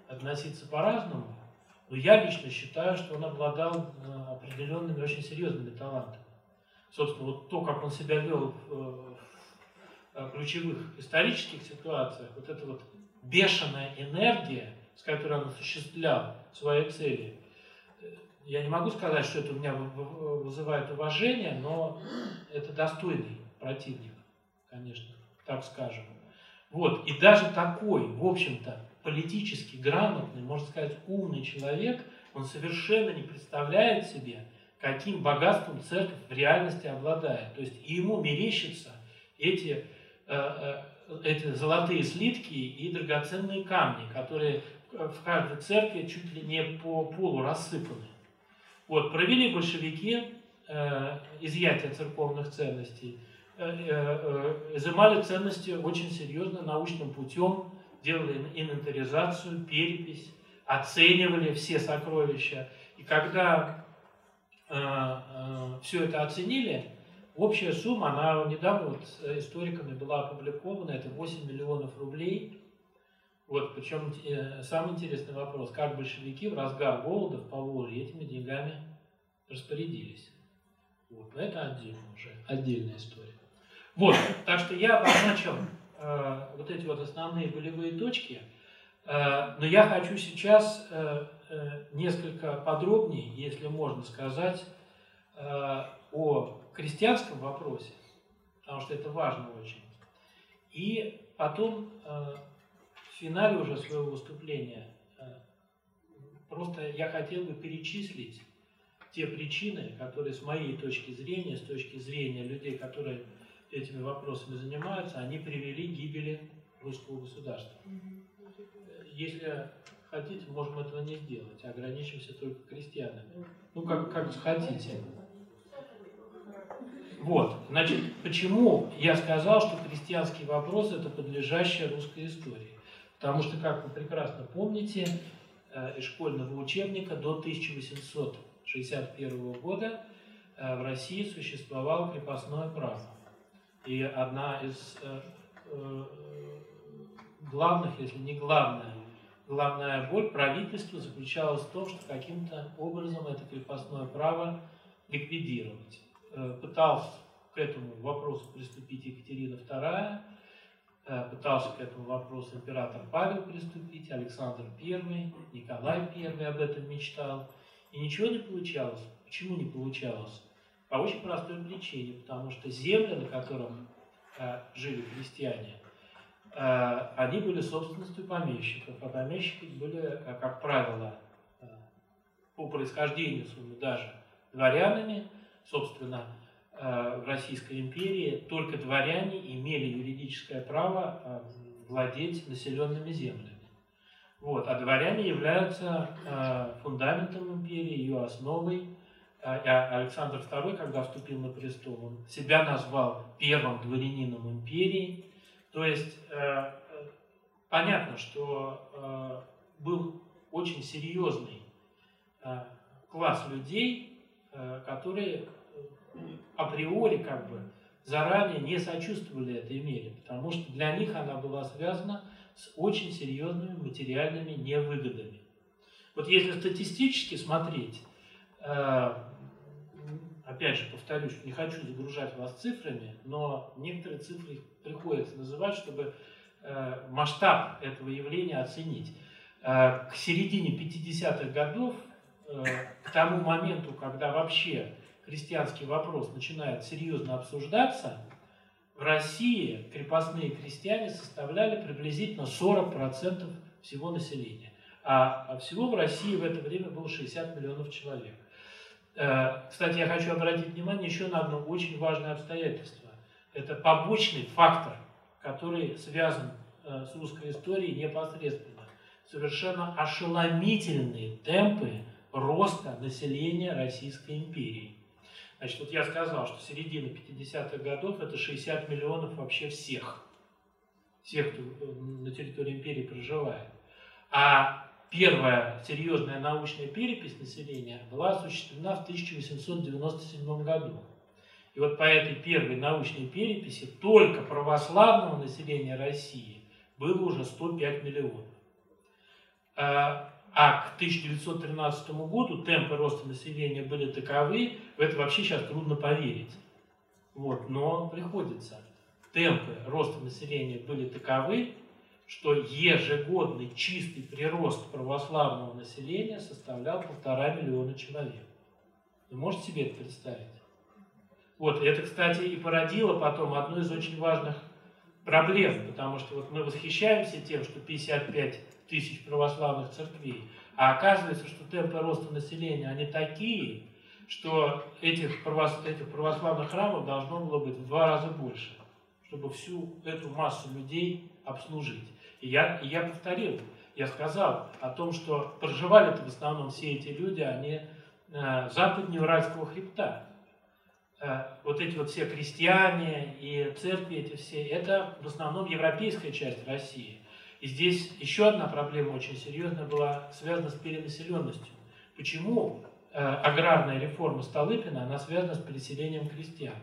относиться по-разному, но я лично считаю, что он обладал э, определенными очень серьезными талантами. Собственно, вот то, как он себя вел в ключевых исторических ситуациях, вот эта вот бешеная энергия, с которой он осуществлял свои цели, я не могу сказать, что это у меня вызывает уважение, но это достойный противник, конечно, так скажем. Вот, и даже такой, в общем-то, политически грамотный, можно сказать, умный человек, он совершенно не представляет себе, каким богатством церковь в реальности обладает. То есть ему мерещатся эти, э, э, эти золотые слитки и драгоценные камни, которые в каждой церкви чуть ли не по полу рассыпаны. Вот, провели большевики э, изъятие церковных ценностей, э, э, изымали ценности очень серьезно научным путем, делали инвентаризацию, перепись, оценивали все сокровища. И когда э, э, все это оценили, общая сумма, она недавно вот историками была опубликована, это 8 миллионов рублей. Вот, причем э, самый интересный вопрос, как большевики в разгар голода в Поволжье этими деньгами распорядились. Вот, но это отдельно уже, отдельная история. Вот, так что я обозначил э, вот эти вот основные болевые точки, э, но я хочу сейчас э, э, несколько подробнее, если можно сказать, э, о крестьянском вопросе, потому что это важно очень. И потом э, в финале уже своего выступления э, просто я хотел бы перечислить те причины, которые с моей точки зрения, с точки зрения людей, которые этими вопросами занимаются, они привели к гибели русского государства. Если хотите, можем этого не сделать, ограничимся только крестьянами. Ну, как, как хотите. Вот, значит, почему я сказал, что крестьянский вопрос – это подлежащая русской истории? Потому что, как вы прекрасно помните, э, из школьного учебника до 1861 года э, в России существовало крепостное право. И одна из э, главных, если не главная, главная боль правительства заключалась в том, что каким-то образом это крепостное право ликвидировать. Э, пытался к этому вопросу приступить Екатерина II, э, пытался к этому вопросу император Павел приступить, Александр I, Николай I об этом мечтал. И ничего не получалось. Почему не получалось? По очень простой причине, потому что земли, на которых э, жили крестьяне, они были собственностью помещиков, а помещики были, как правило, по происхождению своему даже дворянами, собственно, э, в Российской империи только дворяне имели юридическое право э, владеть населенными землями. Вот. А дворяне являются э, фундаментом империи, ее основой. А Александр II, когда вступил на престол, он себя назвал первым дворянином империи. То есть понятно, что был очень серьезный класс людей, которые априори как бы заранее не сочувствовали этой мере, потому что для них она была связана с очень серьезными материальными невыгодами. Вот если статистически смотреть, э, опять же повторюсь, не хочу загружать вас цифрами, но некоторые цифры приходится называть, чтобы э, масштаб этого явления оценить. Э, к середине 50-х годов, к тому моменту, когда вообще крестьянский вопрос начинает серьезно обсуждаться, в России крепостные крестьяне составляли приблизительно 40% всего населения. А всего в России в это время было 60 миллионов человек. Э, кстати, я хочу обратить внимание еще на одно очень важное обстоятельство. Это побочный фактор, который связан э, с русской историей непосредственно. Совершенно ошеломительные темпы роста населения Российской империи. Значит, вот я сказал, что середина 50-х годов это 60 миллионов вообще всех, всех, кто э, на территории империи проживает. А первая серьезная научная перепись населения была осуществлена в 1897 году. И вот по этой первой научной переписи только православного населения России было уже 105 миллионов. А, к 1913 году темпы роста населения были таковы, в это вообще сейчас трудно поверить. Вот, но приходится. Темпы роста населения были таковы, что ежегодный чистый прирост православного населения составлял полтора миллиона человек. Вы можете себе это представить? Вот, это, кстати, и породило потом одну из очень важных проблем, потому что вот мы восхищаемся тем, что 55 тысяч православных церквей, а оказывается, что темпы роста населения, они такие, что этих, этих православных храмов должно было быть в два раза больше, чтобы всю эту массу людей обслужить. И я, и я повторил, я сказал о том, что проживали-то в основном все эти люди, они э, западнее Уральского хребта. Э, вот эти вот все крестьяне и церкви эти все, это в основном европейская часть России. И здесь еще одна проблема очень серьезная была связана с перенаселенностью. Почему э, аграрная реформа Столыпина, она связана с переселением крестьян?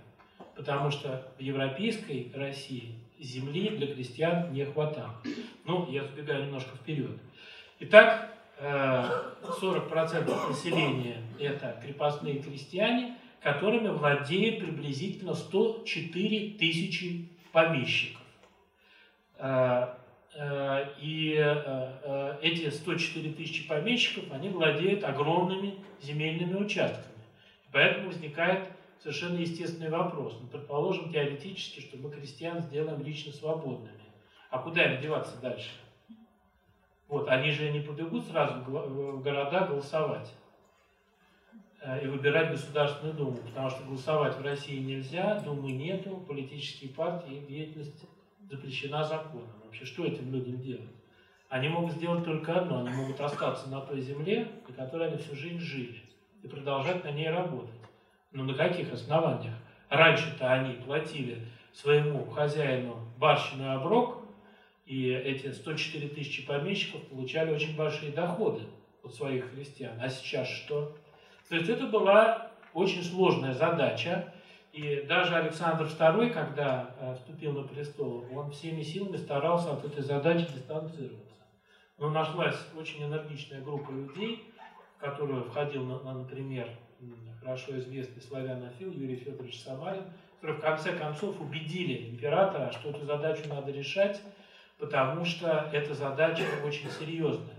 Потому что в европейской России земли для крестьян не хватало. Ну, я сбегаю немножко вперед. Итак, 40% э, населения – это крепостные крестьяне, которыми владеет приблизительно 104 тысячи помещиков. Э, э, и эти 104 тысячи помещиков, они владеют огромными земельными участками. Поэтому возникает совершенно естественный вопрос. Ну, предположим теоретически, что мы крестьян сделаем лично свободными. А куда им деваться дальше? Вот, они же не побегут сразу в города голосовать э, и выбирать Государственную Думу, потому что голосовать в России нельзя, Думы нету, политические партии, деятельность запрещена законом. Вообще, что этим людям делать? Они могут сделать только одно, они могут остаться на той земле, на которой они всю жизнь жили, и продолжать на ней работать. Ну на каких основаниях? Раньше-то они платили своему хозяину барщину оброк, и эти 104 тысячи помещиков получали очень большие доходы от своих христиан. А сейчас что? То есть это была очень сложная задача, и даже Александр II, когда э, вступил на престол, он всеми силами старался от этой задачи дистанцироваться. Но нашлась очень энергичная группа людей, в которую входил, например, хорошо известный славянофил Юрий Федорович Самарин, которые в конце концов убедили императора, что эту задачу надо решать, потому что эта задача очень серьезная.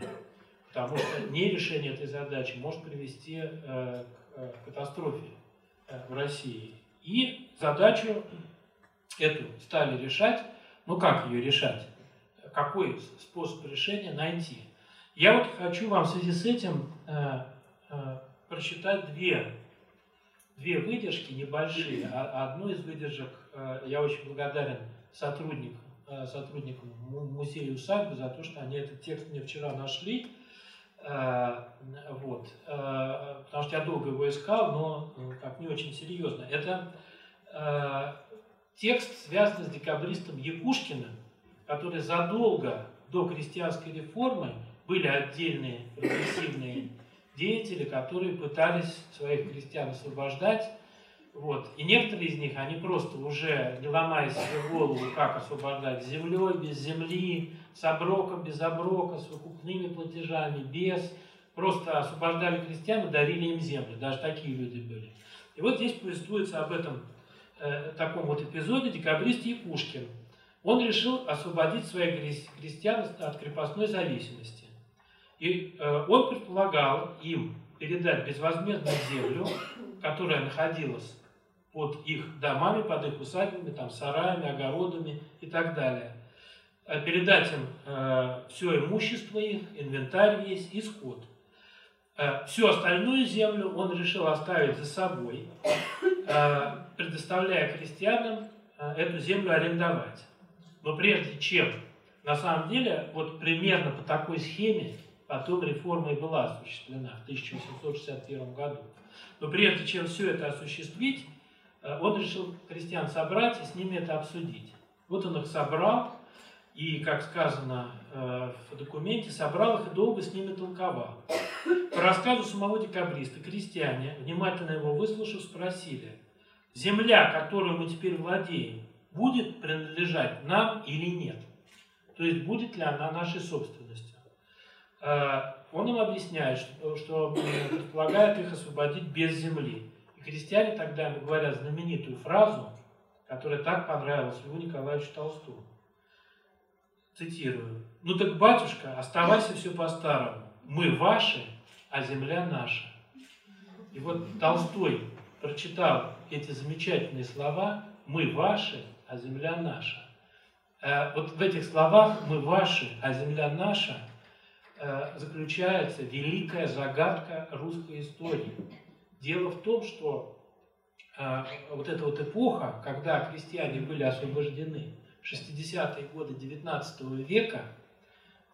Потому что нерешение этой задачи может привести э, к э, катастрофе э, в России. И задачу эту стали решать. Ну как ее решать? Какой способ решения найти? Я вот хочу вам в связи с этим э, э, прочитать две две выдержки небольшие. А одну из выдержек э, я очень благодарен сотрудникам, э, сотрудникам музея усадьбы за то, что они этот текст мне вчера нашли. Э, вот. Потому что я долго его искал, но как не очень серьезно. Это текст, связанный с декабристом Якушкиным, который задолго до крестьянской реформы были отдельные прогрессивные деятели, которые пытались своих крестьян освобождать. Вот. И некоторые из них, они просто уже, не ломая себе голову, как освобождать землей, без земли, с оброком, без оброка, с выкупными платежами, без, просто освобождали крестьян и дарили им землю. Даже такие люди были. И вот здесь повествуется об этом э, таком вот эпизоде декабрист Якушкин. Он решил освободить своих крестьян от крепостной зависимости. И э, он предполагал им передать безвозмездную землю, которая находилась под их домами, под их усадьбами, там, сараями, огородами и так далее. Э, передать им э, все имущество их, инвентарь весь и скот. Э, всю остальную землю он решил оставить за собой, э, предоставляя крестьянам эту землю арендовать. Но прежде чем, на самом деле, вот примерно по такой схеме потом реформа и была осуществлена в 1861 году. Но прежде чем все это осуществить, он решил крестьян собрать и с ними это обсудить. Вот он их собрал, и, как сказано в документе, собрал их и долго с ними толковал. По рассказу самого декабриста, крестьяне, внимательно его выслушав, спросили, земля, которую мы теперь владеем, будет принадлежать нам или нет? То есть будет ли она нашей собственностью? Э, он им объясняет, что, что предполагает их освободить без земли. И крестьяне тогда ему говорят знаменитую фразу, которая так понравилась Льву Николаевичу Толстому. Цитирую. «Ну так, батюшка, оставайся все по-старому. Мы ваши, а земля наша. И вот Толстой прочитал эти замечательные слова «Мы ваши, а земля наша». Э, вот в этих словах «Мы ваши, а земля наша» э, заключается великая загадка русской истории. Дело в том, что э, вот эта вот эпоха, когда крестьяне были освобождены, 60-е годы XIX века,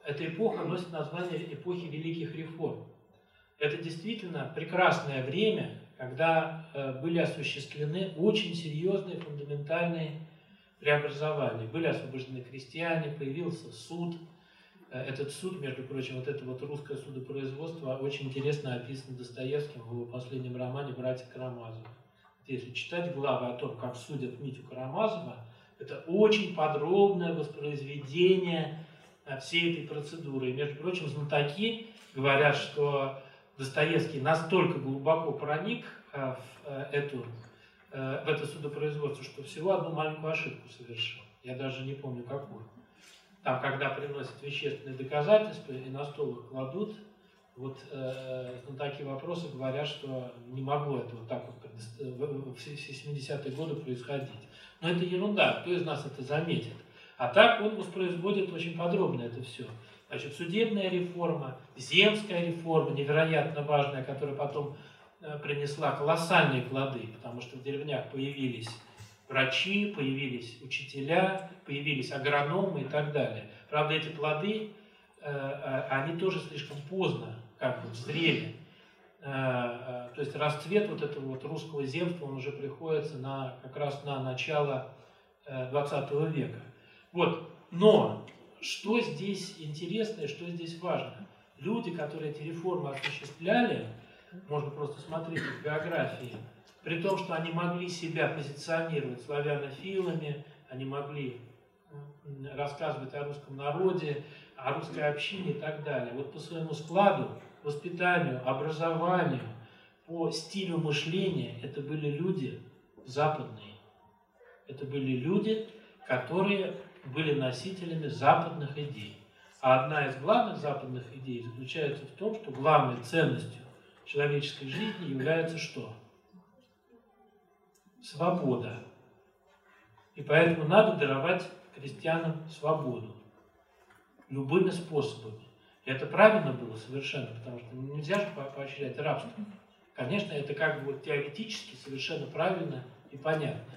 эта эпоха носит название эпохи Великих Реформ. Это действительно прекрасное время, когда э, были осуществлены очень серьезные фундаментальные преобразования. Были освобождены крестьяне, появился суд. Э, этот суд, между прочим, вот это вот русское судопроизводство очень интересно описано Достоевским в его последнем романе «Братья Карамазовы». Если читать главы о том, как судят Митю Карамазова, это очень подробное воспроизведение э, всей этой процедуры. И, между прочим, знатоки говорят, что Достоевский настолько глубоко проник э, в, э, эту, в это судопроизводство, что всего одну маленькую ошибку совершил. Я даже не помню какую. Там, когда приносят вещественные доказательства и на стол их кладут, вот э, на такие вопросы говорят, что не могло это вот так вот в 70-е годы происходить. Но это ерунда, кто из нас это заметит? А так он воспроизводит очень подробно это все. Значит, судебная реформа, земская реформа, невероятно важная, которая потом э, принесла колоссальные плоды, потому что в деревнях появились врачи, появились учителя, появились агрономы и так далее. Правда, эти плоды, э, э, они тоже слишком поздно как бы взрели. То есть расцвет вот этого вот русского земства, он уже приходится на, как раз на начало 20 века. Вот. Но что здесь интересно и что здесь важно? Люди, которые эти реформы осуществляли, можно просто смотреть их биографии, при том, что они могли себя позиционировать славянофилами, они могли рассказывать о русском народе, о русской общине и так далее. Вот по своему складу, воспитанию, образованию, по стилю мышления это были люди западные. Это были люди, которые были носителями западных идей. А одна из главных западных идей заключается в том, что главной ценностью человеческой жизни является что? Свобода. И поэтому надо даровать крестьянам свободу. Любыми способами. И это правильно было совершенно, потому что нельзя же поощрять рабство. Конечно, это как бы вот теоретически совершенно правильно и понятно.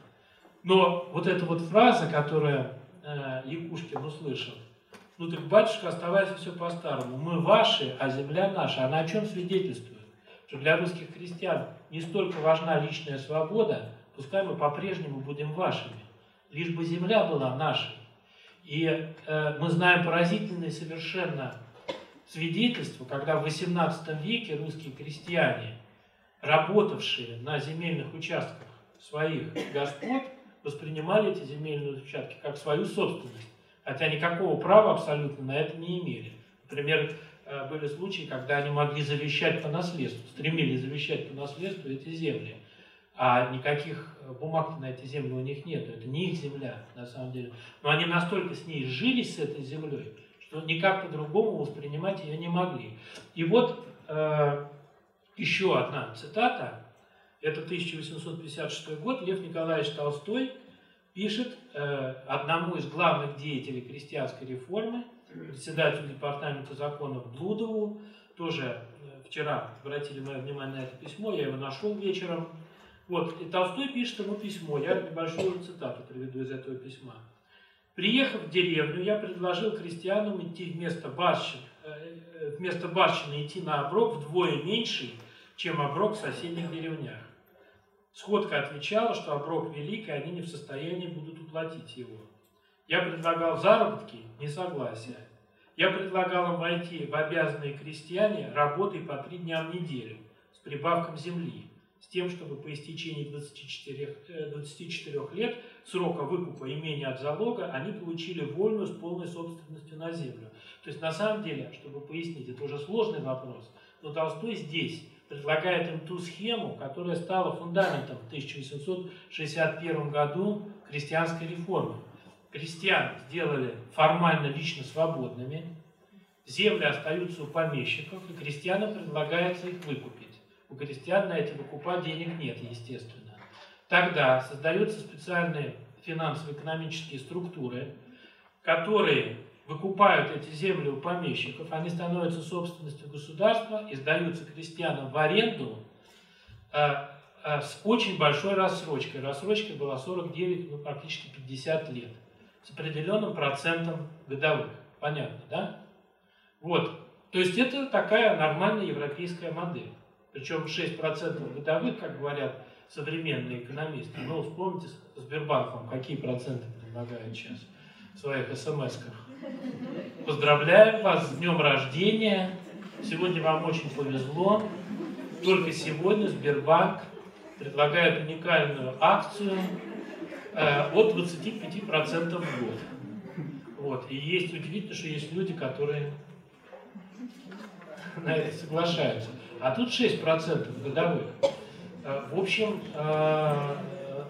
Но вот эта вот фраза, которая э, Якушкин услышал, ну так, батюшка, оставайся все по-старому. Мы ваши, а земля наша. Она о чем свидетельствует? Что для русских крестьян не столько важна личная свобода, пускай мы по-прежнему будем вашими. Лишь бы земля была нашей. И э, мы знаем поразительные совершенно свидетельства, когда в XVIII веке русские крестьяне, работавшие на земельных участках своих господ, воспринимали эти земельные участки как свою собственность, хотя никакого права абсолютно на это не имели. Например, э, были случаи, когда они могли завещать по наследству, стремились завещать по наследству эти земли, а никаких э, бумаг на эти земли у них нет, это не их земля на самом деле. Но они настолько с ней жились, с этой землей, что никак по-другому воспринимать ее не могли. И вот э, еще одна цитата это 1856 год, Лев Николаевич Толстой пишет э, одному из главных деятелей крестьянской реформы, председателю департамента законов Блудову, тоже э, вчера обратили мое внимание на это письмо, я его нашел вечером. Вот, и Толстой пишет ему письмо, я небольшую цитату приведу из этого письма. Приехав в деревню, я предложил крестьянам идти вместо барщин, э, э, вместо барщины идти на оброк вдвое меньший, чем оброк в соседних деревнях. Сходка отвечала, что оброк велик, и они не в состоянии будут уплатить его. Я предлагал заработки, не согласия. Я предлагал им войти в обязанные крестьяне работой по три дня в неделю с прибавком земли, с тем, чтобы по истечении 24, 24 э, лет срока выкупа имения от залога они получили вольную с полной собственностью на землю. То есть на самом деле, чтобы пояснить, это уже сложный вопрос, но Толстой здесь предлагает им ту схему, которая стала фундаментом в 1861 году крестьянской реформы. Крестьян сделали формально лично свободными, земли остаются у помещиков, и крестьянам предлагается их выкупить. У крестьян на эти выкупа денег нет, естественно. Тогда создаются специальные финансово-экономические структуры, которые выкупают эти земли у помещиков, они становятся собственностью государства и сдаются крестьянам в аренду э, э, с очень большой рассрочкой. Рассрочка была 49, ну практически 50 лет, с определенным процентом годовых. Понятно, да? Вот. То есть это такая нормальная европейская модель. Причем 6% годовых, как говорят современные экономисты. Ну, вспомните Сбербанком, какие проценты предлагают сейчас в своих смс-ках. Поздравляю вас с днем рождения. Сегодня вам очень повезло. Только сегодня Сбербанк предлагает уникальную акцию э, от 25% в год. Вот. И есть удивительно, что есть люди, которые на это соглашаются. А тут 6% годовых. Э, в общем, э,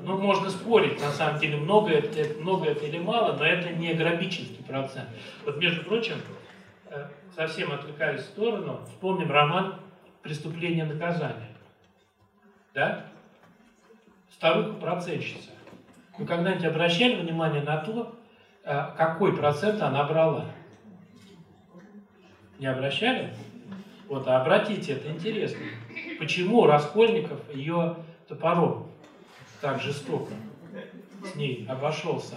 ну, можно спорить, на самом деле, много это, много это или мало, но это не грабительский процент. Вот, между прочим, э, совсем отвлекаясь в сторону, вспомним роман «Преступление и наказание». Да? Старуха-процентщица. Вы когда-нибудь обращали внимание на то, какой процент она брала? Не обращали? Вот, а обратите, это интересно. Почему Раскольников ее топором так жестоко с ней обошелся.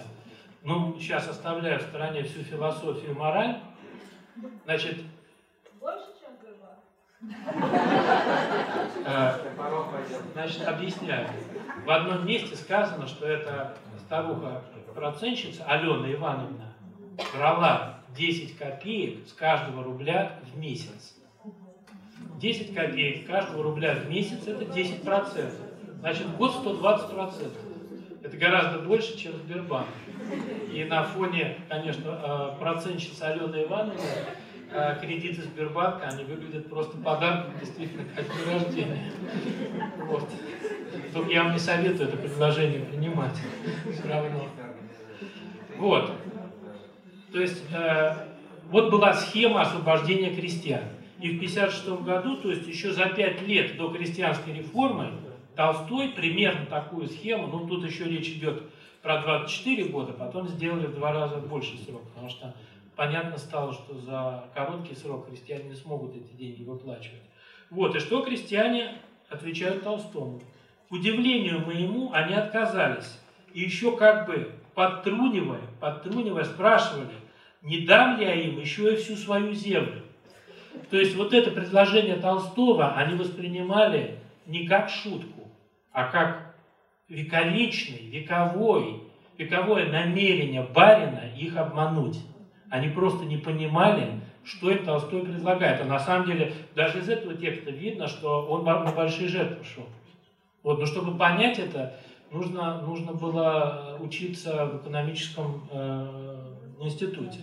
Ну, сейчас оставляю в стороне всю философию мораль. Значит, больше, чем э, Значит, объясняю. В одном месте сказано, что эта старуха-процентщица Алена Ивановна брала 10 копеек с каждого рубля в месяц. 10 копеек каждого рубля в месяц – это 10 процентов. Значит, в год 120%. Это гораздо больше, чем Сбербанк. И на фоне, конечно, э, процентщицы Алены Ивановны э, кредиты Сбербанка, они выглядят просто подарком, действительно, как день рождения. Вот. Только я вам не советую это предложение принимать. Все равно. Вот. То есть, э, вот была схема освобождения крестьян. И в 1956 году, то есть еще за пять лет до крестьянской реформы, Толстой примерно такую схему, ну тут еще речь идет про 24 года, потом сделали в два раза больше срок, потому что понятно стало, что за короткий срок крестьяне не смогут эти деньги выплачивать. Вот, и что крестьяне отвечают Толстому? К удивлению моему, они отказались. И еще как бы подтрунивая, подтрунивая, спрашивали, не дам ли я им еще и всю свою землю. То есть вот это предложение Толстого они воспринимали не как шутку, а как вековечный, вековой, вековое намерение барина их обмануть. Они просто не понимали, что это Толстой предлагает. А на самом деле, даже из этого текста видно, что он на большие жертвы шел. Вот, но чтобы понять это, нужно, нужно было учиться в экономическом э, институте.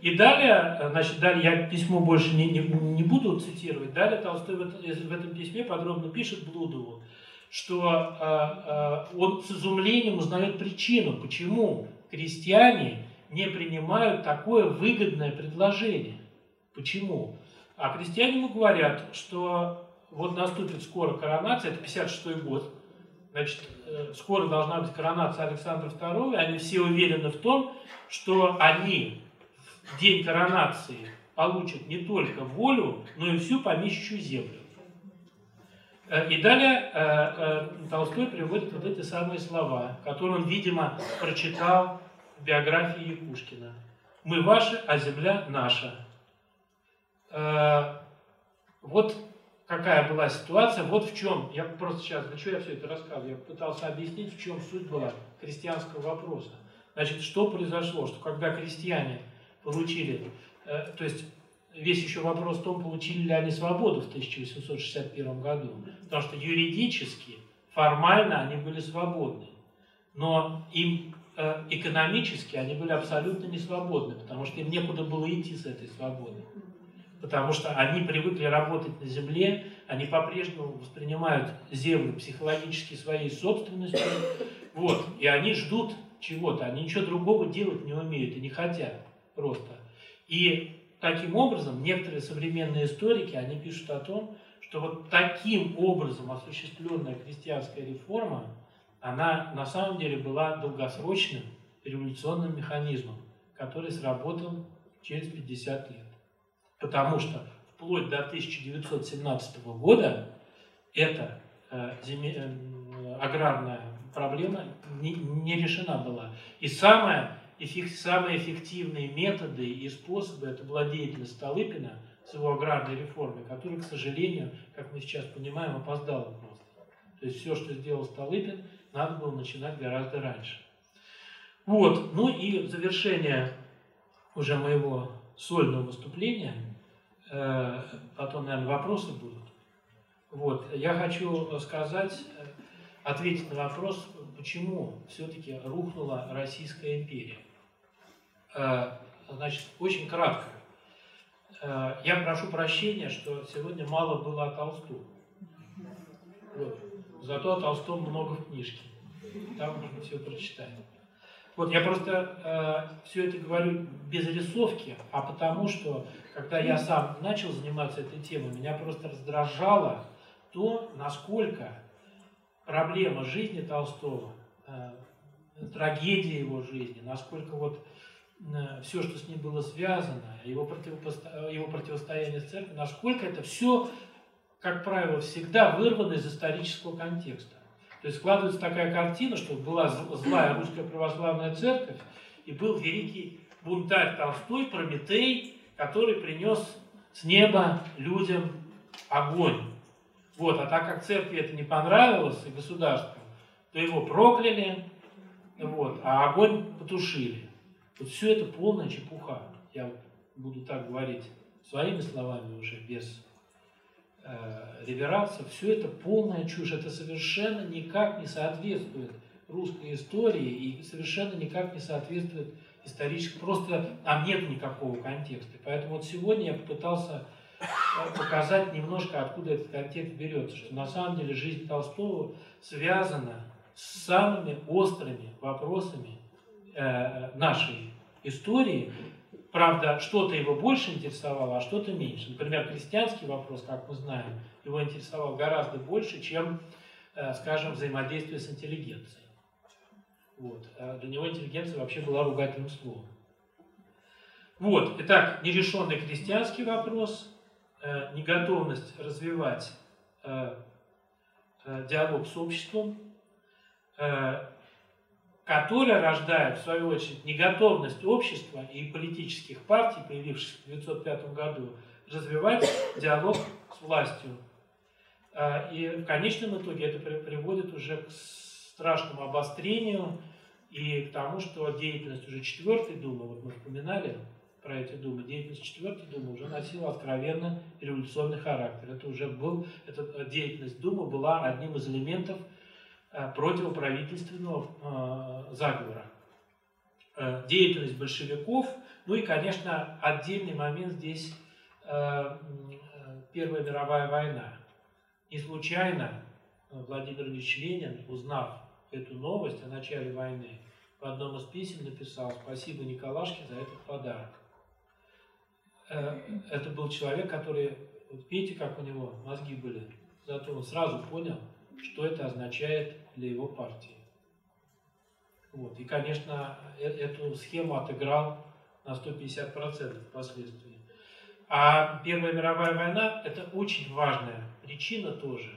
И далее, значит, далее я письмо больше не, не, не буду цитировать, далее Толстой в, в этом письме подробно пишет Блудову, что э, э, он с изумлением узнает причину, почему крестьяне не принимают такое выгодное предложение. Почему? А крестьяне ему говорят, что вот наступит скоро коронация, это 56 год, значит, э, скоро должна быть коронация Александра II, и они все уверены в том, что они день коронации получат не только волю, но и всю помещичью землю. Э, и далее э, Толстой приводит вот эти самые слова, которые он, видимо, прочитал в биографии Якушкина. «Мы ваши, а земля наша». Вот какая была ситуация, вот в чем, я просто сейчас, для чего я все это рассказываю, я пытался объяснить, в чем суть была крестьянского вопроса. Значит, что произошло, что когда крестьяне получили, э, то есть весь еще вопрос в том, получили ли они свободу в 1861 году, потому что юридически, формально они были свободны, но им э, экономически они были абсолютно не свободны, потому что им некуда было идти с этой свободой. Потому что они привыкли работать на земле, они по-прежнему воспринимают землю психологически своей собственностью, вот, и они ждут чего-то, они ничего другого делать не умеют и не хотят просто. И таким образом некоторые современные историки, они пишут о том, что вот таким образом осуществленная крестьянская реформа, она на самом деле была долгосрочным революционным механизмом, который сработал через 50 лет. Потому что вплоть до 1917 года эта э, э, аграрная проблема не, не решена была. И самое, самые эффективные методы и способы это была деятельность Столыпина с его аграрной реформой, которая, к сожалению, как мы сейчас понимаем, опоздала просто. То есть все, что сделал Столыпин, надо было начинать гораздо раньше. Вот, ну и в завершение уже моего сольного выступления – Э, потом, наверное, вопросы будут. Вот. Я хочу сказать, э, ответить на вопрос, почему все-таки рухнула Российская империя. Э, значит, очень кратко. Я прошу прощения, что сегодня мало было о Толстом. Вот. Зато о Толстом много в книжке. Там можно все прочитать. Вот я просто э, все это говорю без рисовки, а потому что, когда я сам начал заниматься этой темой, меня просто раздражало то, насколько проблема жизни Толстого, э, трагедия его жизни, насколько вот э, все, что с ним было связано, его, противопосто... его противостояние с церковью, насколько это все, как правило, всегда вырвано из исторического контекста. То есть складывается такая картина, что была злая русская православная церковь, и был великий бунтарь Толстой, Прометей, который принес с неба людям огонь. Вот, а так как церкви это не понравилось и государству, то его прокляли, вот, а огонь потушили. Вот все это полная чепуха. Я буду так говорить своими словами уже, без э, реверансов, все это полная чушь, это совершенно никак не соответствует русской истории и совершенно никак не соответствует исторически, просто там нет никакого контекста. Поэтому вот сегодня я попытался э, показать немножко, откуда этот контекст берется, что на самом деле жизнь Толстого связана с самыми острыми вопросами э, нашей истории, Правда, что-то его больше интересовало, а что-то меньше. Например, крестьянский вопрос, как мы знаем, его интересовал гораздо больше, чем, э, скажем, взаимодействие с интеллигенцией. Вот. А для него интеллигенция вообще была ругательным словом. Вот. Итак, нерешенный крестьянский вопрос, э, неготовность развивать э, диалог с обществом, которая рождает, в свою очередь, неготовность общества и политических партий, появившихся в 1905 году, развивать диалог с властью. А, и в конечном итоге это приводит уже к страшному обострению и к тому, что деятельность уже четвертой Думы, вот мы вспоминали про эти Думы, деятельность четвертой Думы уже носила откровенно революционный характер. Это уже был, эта деятельность Думы была одним из элементов Э, противоправительственного э, заговора. Э, деятельность большевиков, ну и, конечно, отдельный момент здесь Первая мировая война. Не случайно Владимир Ильич Ленин, узнав эту новость о начале войны, в одном из писем написал «Спасибо Николашке за этот подарок». Это был человек, который, вот видите, как у него мозги были, зато он сразу понял, что это означает для его партии. Вот. И, конечно, э эту схему отыграл на 150% впоследствии. А Первая мировая война – это очень важная причина тоже.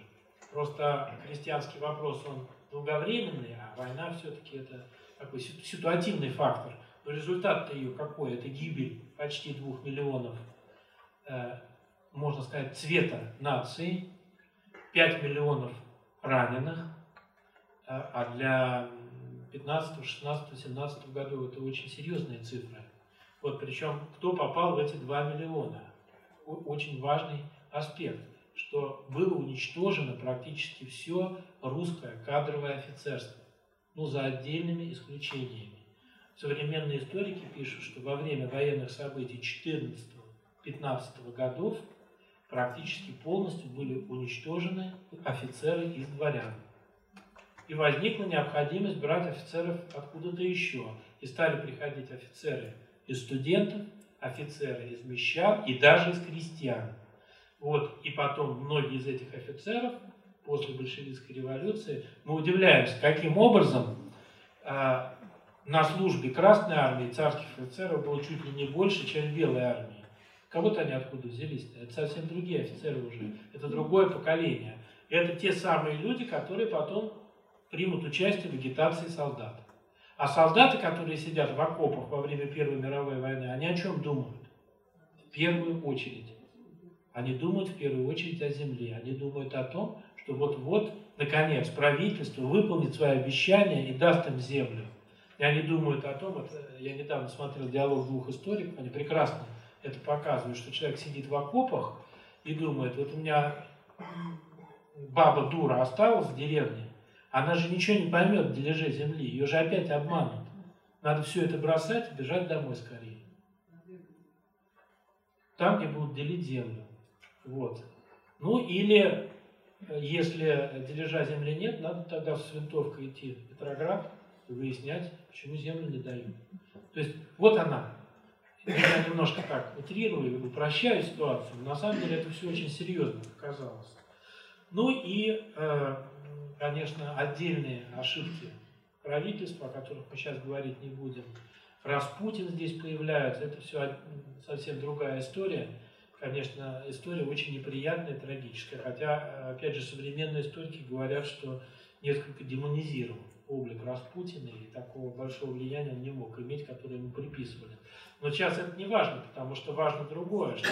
Просто христианский вопрос, он долговременный, а война все-таки это такой ситуативный фактор. Но результат-то ее какой? Это гибель почти двух миллионов, э, можно сказать, цвета нации, 5 миллионов раненых, а для 15, 16, 17 году это очень серьезные цифры. Вот причем кто попал в эти 2 миллиона? Очень важный аспект, что было уничтожено практически все русское кадровое офицерство, ну за отдельными исключениями. Современные историки пишут, что во время военных событий 14-15 годов практически полностью были уничтожены офицеры из дворян. И возникла необходимость брать офицеров откуда-то еще. И стали приходить офицеры из студентов, офицеры из мещан и даже из крестьян. Вот, и потом многие из этих офицеров после большевистской революции, мы удивляемся, каким образом э, на службе Красной армии царских офицеров было чуть ли не больше, чем Белой армии. Кого-то они откуда взялись? -то? Это совсем другие офицеры уже. Это другое поколение. Это те самые люди, которые потом примут участие в агитации солдат. А солдаты, которые сидят в окопах во время Первой мировой войны, они о чем думают? В первую очередь. Они думают в первую очередь о земле. Они думают о том, что вот-вот, наконец, правительство выполнит свои обещания и даст им землю. И они думают о том, это, я недавно смотрел диалог двух историков, они прекрасно это показывают, что человек сидит в окопах и думает, вот у меня баба дура осталась в деревне, она же ничего не поймет дележе земли, ее же опять обманут. Надо все это бросать и бежать домой скорее. Там, где будут делить землю. Вот. Ну или, если дележа земли нет, надо тогда с винтовкой идти в Петроград и выяснять, почему землю не дают. То есть вот она. Я немножко так утрирую, упрощаю ситуацию, на самом деле это все очень серьезно оказалось. Ну и э, конечно, отдельные ошибки правительства, о которых мы сейчас говорить не будем. Распутин здесь появляется, это все совсем другая история. Конечно, история очень неприятная, трагическая, хотя, опять же, современные историки говорят, что несколько демонизирован облик Распутина и такого большого влияния он не мог иметь, которое ему приписывали. Но сейчас это не важно, потому что важно другое, что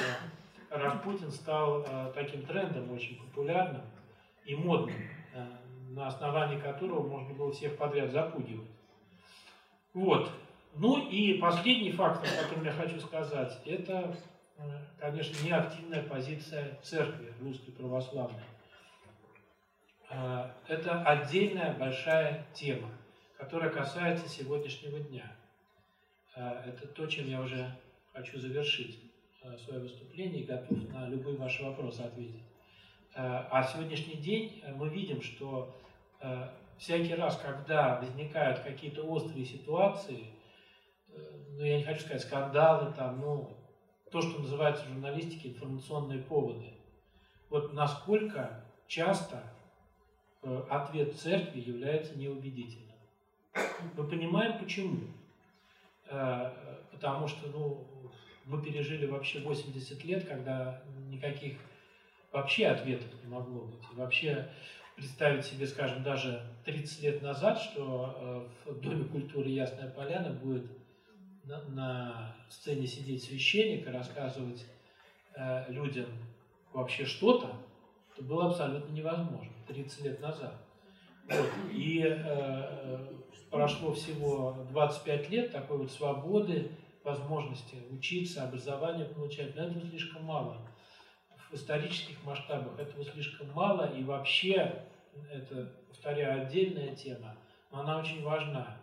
Распутин стал э, таким трендом очень популярным и модным. На основании которого можно было всех подряд запугивать. Вот. Ну и последний фактор, о котором я хочу сказать, это, э, конечно, неактивная позиция церкви русской православной. Э, это отдельная большая тема, которая касается сегодняшнего дня. Э, это то, чем я уже хочу завершить свое выступление и готов на любые ваши вопросы ответить. А сегодняшний день мы видим, что Э, всякий раз, когда возникают какие-то острые ситуации, э, ну, я не хочу сказать скандалы, там, ну, то, что называется в журналистике информационные поводы. Вот насколько часто э, ответ церкви является неубедительным. Мы понимаем, почему. Потому что ну, мы пережили вообще 80 лет, когда никаких вообще ответов не могло быть. И вообще представить себе, скажем, даже 30 лет назад, что э, в Доме культуры Ясная Поляна будет на, на сцене сидеть священник и рассказывать э, людям вообще что-то, это было абсолютно невозможно 30 лет назад. Вот. И э, прошло всего 25 лет такой вот свободы, возможности учиться, образование получать, но этого слишком мало. В исторических масштабах этого слишком мало, и вообще это, повторяю, отдельная тема, но она очень важна.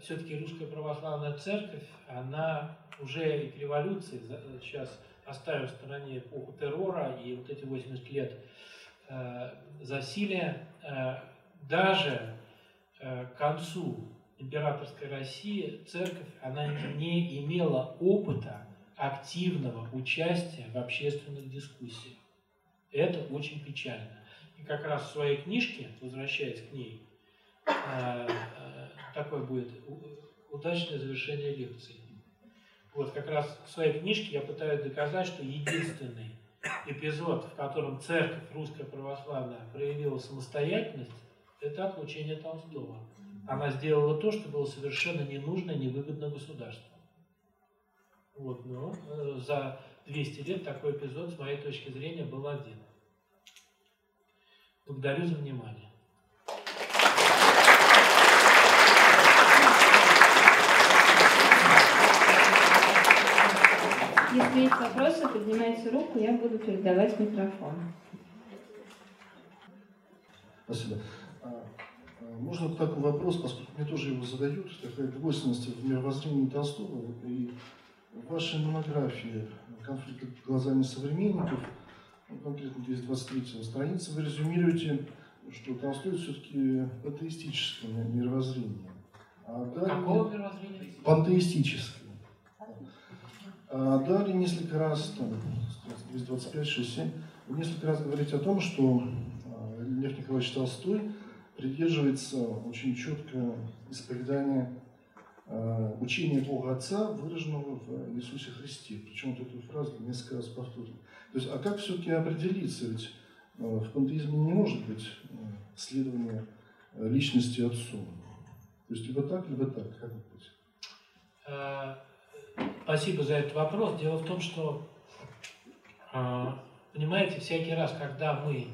Все-таки русская православная церковь, она уже и к революции, сейчас оставим в стороне эпоху террора и вот эти 80 лет э, засилия, э, даже э, к концу императорской России церковь, она не имела опыта активного участия в общественных дискуссиях. Это очень печально. И как раз в своей книжке, возвращаясь к ней, э, э, такое будет удачное завершение лекции. Вот как раз в своей книжке я пытаюсь доказать, что единственный эпизод, в котором церковь русская православная проявила самостоятельность, это отлучение Толстого. Она сделала то, что было совершенно не нужно и невыгодно государству. Вот, но э, за 200 лет такой эпизод, с моей точки зрения, был один. Благодарю за внимание. Если есть вопросы, поднимайте руку, я буду передавать микрофон. Спасибо. А, а, можно такой вопрос, поскольку мне тоже его задают, такая двойственность в мировоззрении Толстого и в вашей монографии «Конфликт глазами современников», ну, конкретно здесь 23 страница, вы резюмируете, что Толстой все-таки атеистическое мировоззрение. А далее, Какого мировоззрения? Пантеистическое. А далее несколько раз, там, 225, 67, вы несколько раз говорите о том, что а, Лев Николаевич Толстой придерживается очень четко исповедания а, учения Бога Отца, выраженного в Иисусе Христе. Причем вот эту фразу несколько раз повторил. То есть, а как все-таки определиться? Ведь а, в пантеизме не может быть следования личности Отцу. То есть, либо так, либо так. Как быть? Спасибо за этот вопрос. Дело в том, что, понимаете, всякий раз, когда мы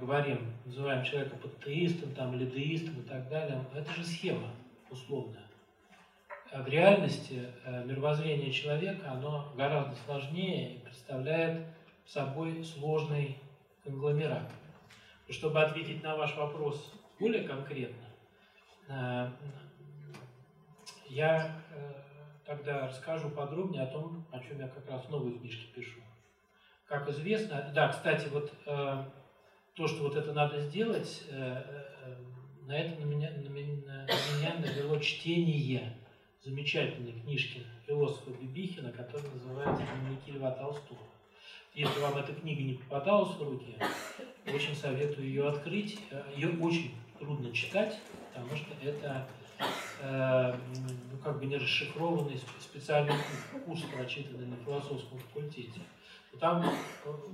говорим, называем человека пантеистом, там, или деистом и так далее, это же схема условная. А в реальности мировоззрение человека, оно гораздо сложнее и представляет собой сложный конгломерат. Чтобы ответить на ваш вопрос более конкретно, я тогда расскажу подробнее о том, о чем я как раз в новой книжке пишу. Как известно, да, кстати, вот э, то, что вот это надо сделать, э, э, на это на меня, на, меня, на меня навело чтение замечательной книжки философа Бибихина, которая называется «Дневники Льва Толстого». Если вам эта книга не попадалась в руки, очень советую ее открыть. Ее очень трудно читать, потому что это Э, ну, как бы не расшифрованный специальный курс, прочитанный на философском факультете. Там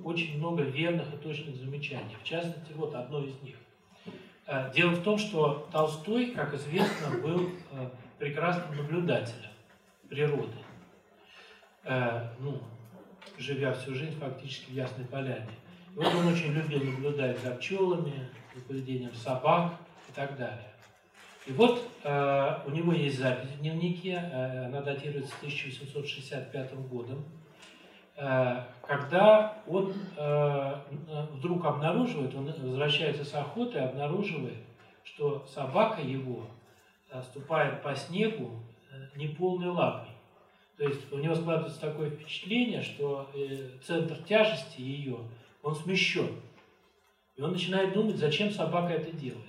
очень много верных и точных замечаний. В частности, вот одно из них. Э, дело в том, что Толстой, как известно, был э, прекрасным наблюдателем природы. Ну, живя всю жизнь фактически в Ясной Поляне. И вот он очень любил наблюдать за пчелами, за поведением собак и так далее. И вот э, у него есть запись в дневнике, э, она датируется 1865 годом, э, когда он э, вдруг обнаруживает, он возвращается с охоты обнаруживает, что собака его э, ступает по снегу э, неполной лапой. То есть у него складывается такое впечатление, что э, центр тяжести ее, он смещен. И он начинает думать, зачем собака это делает.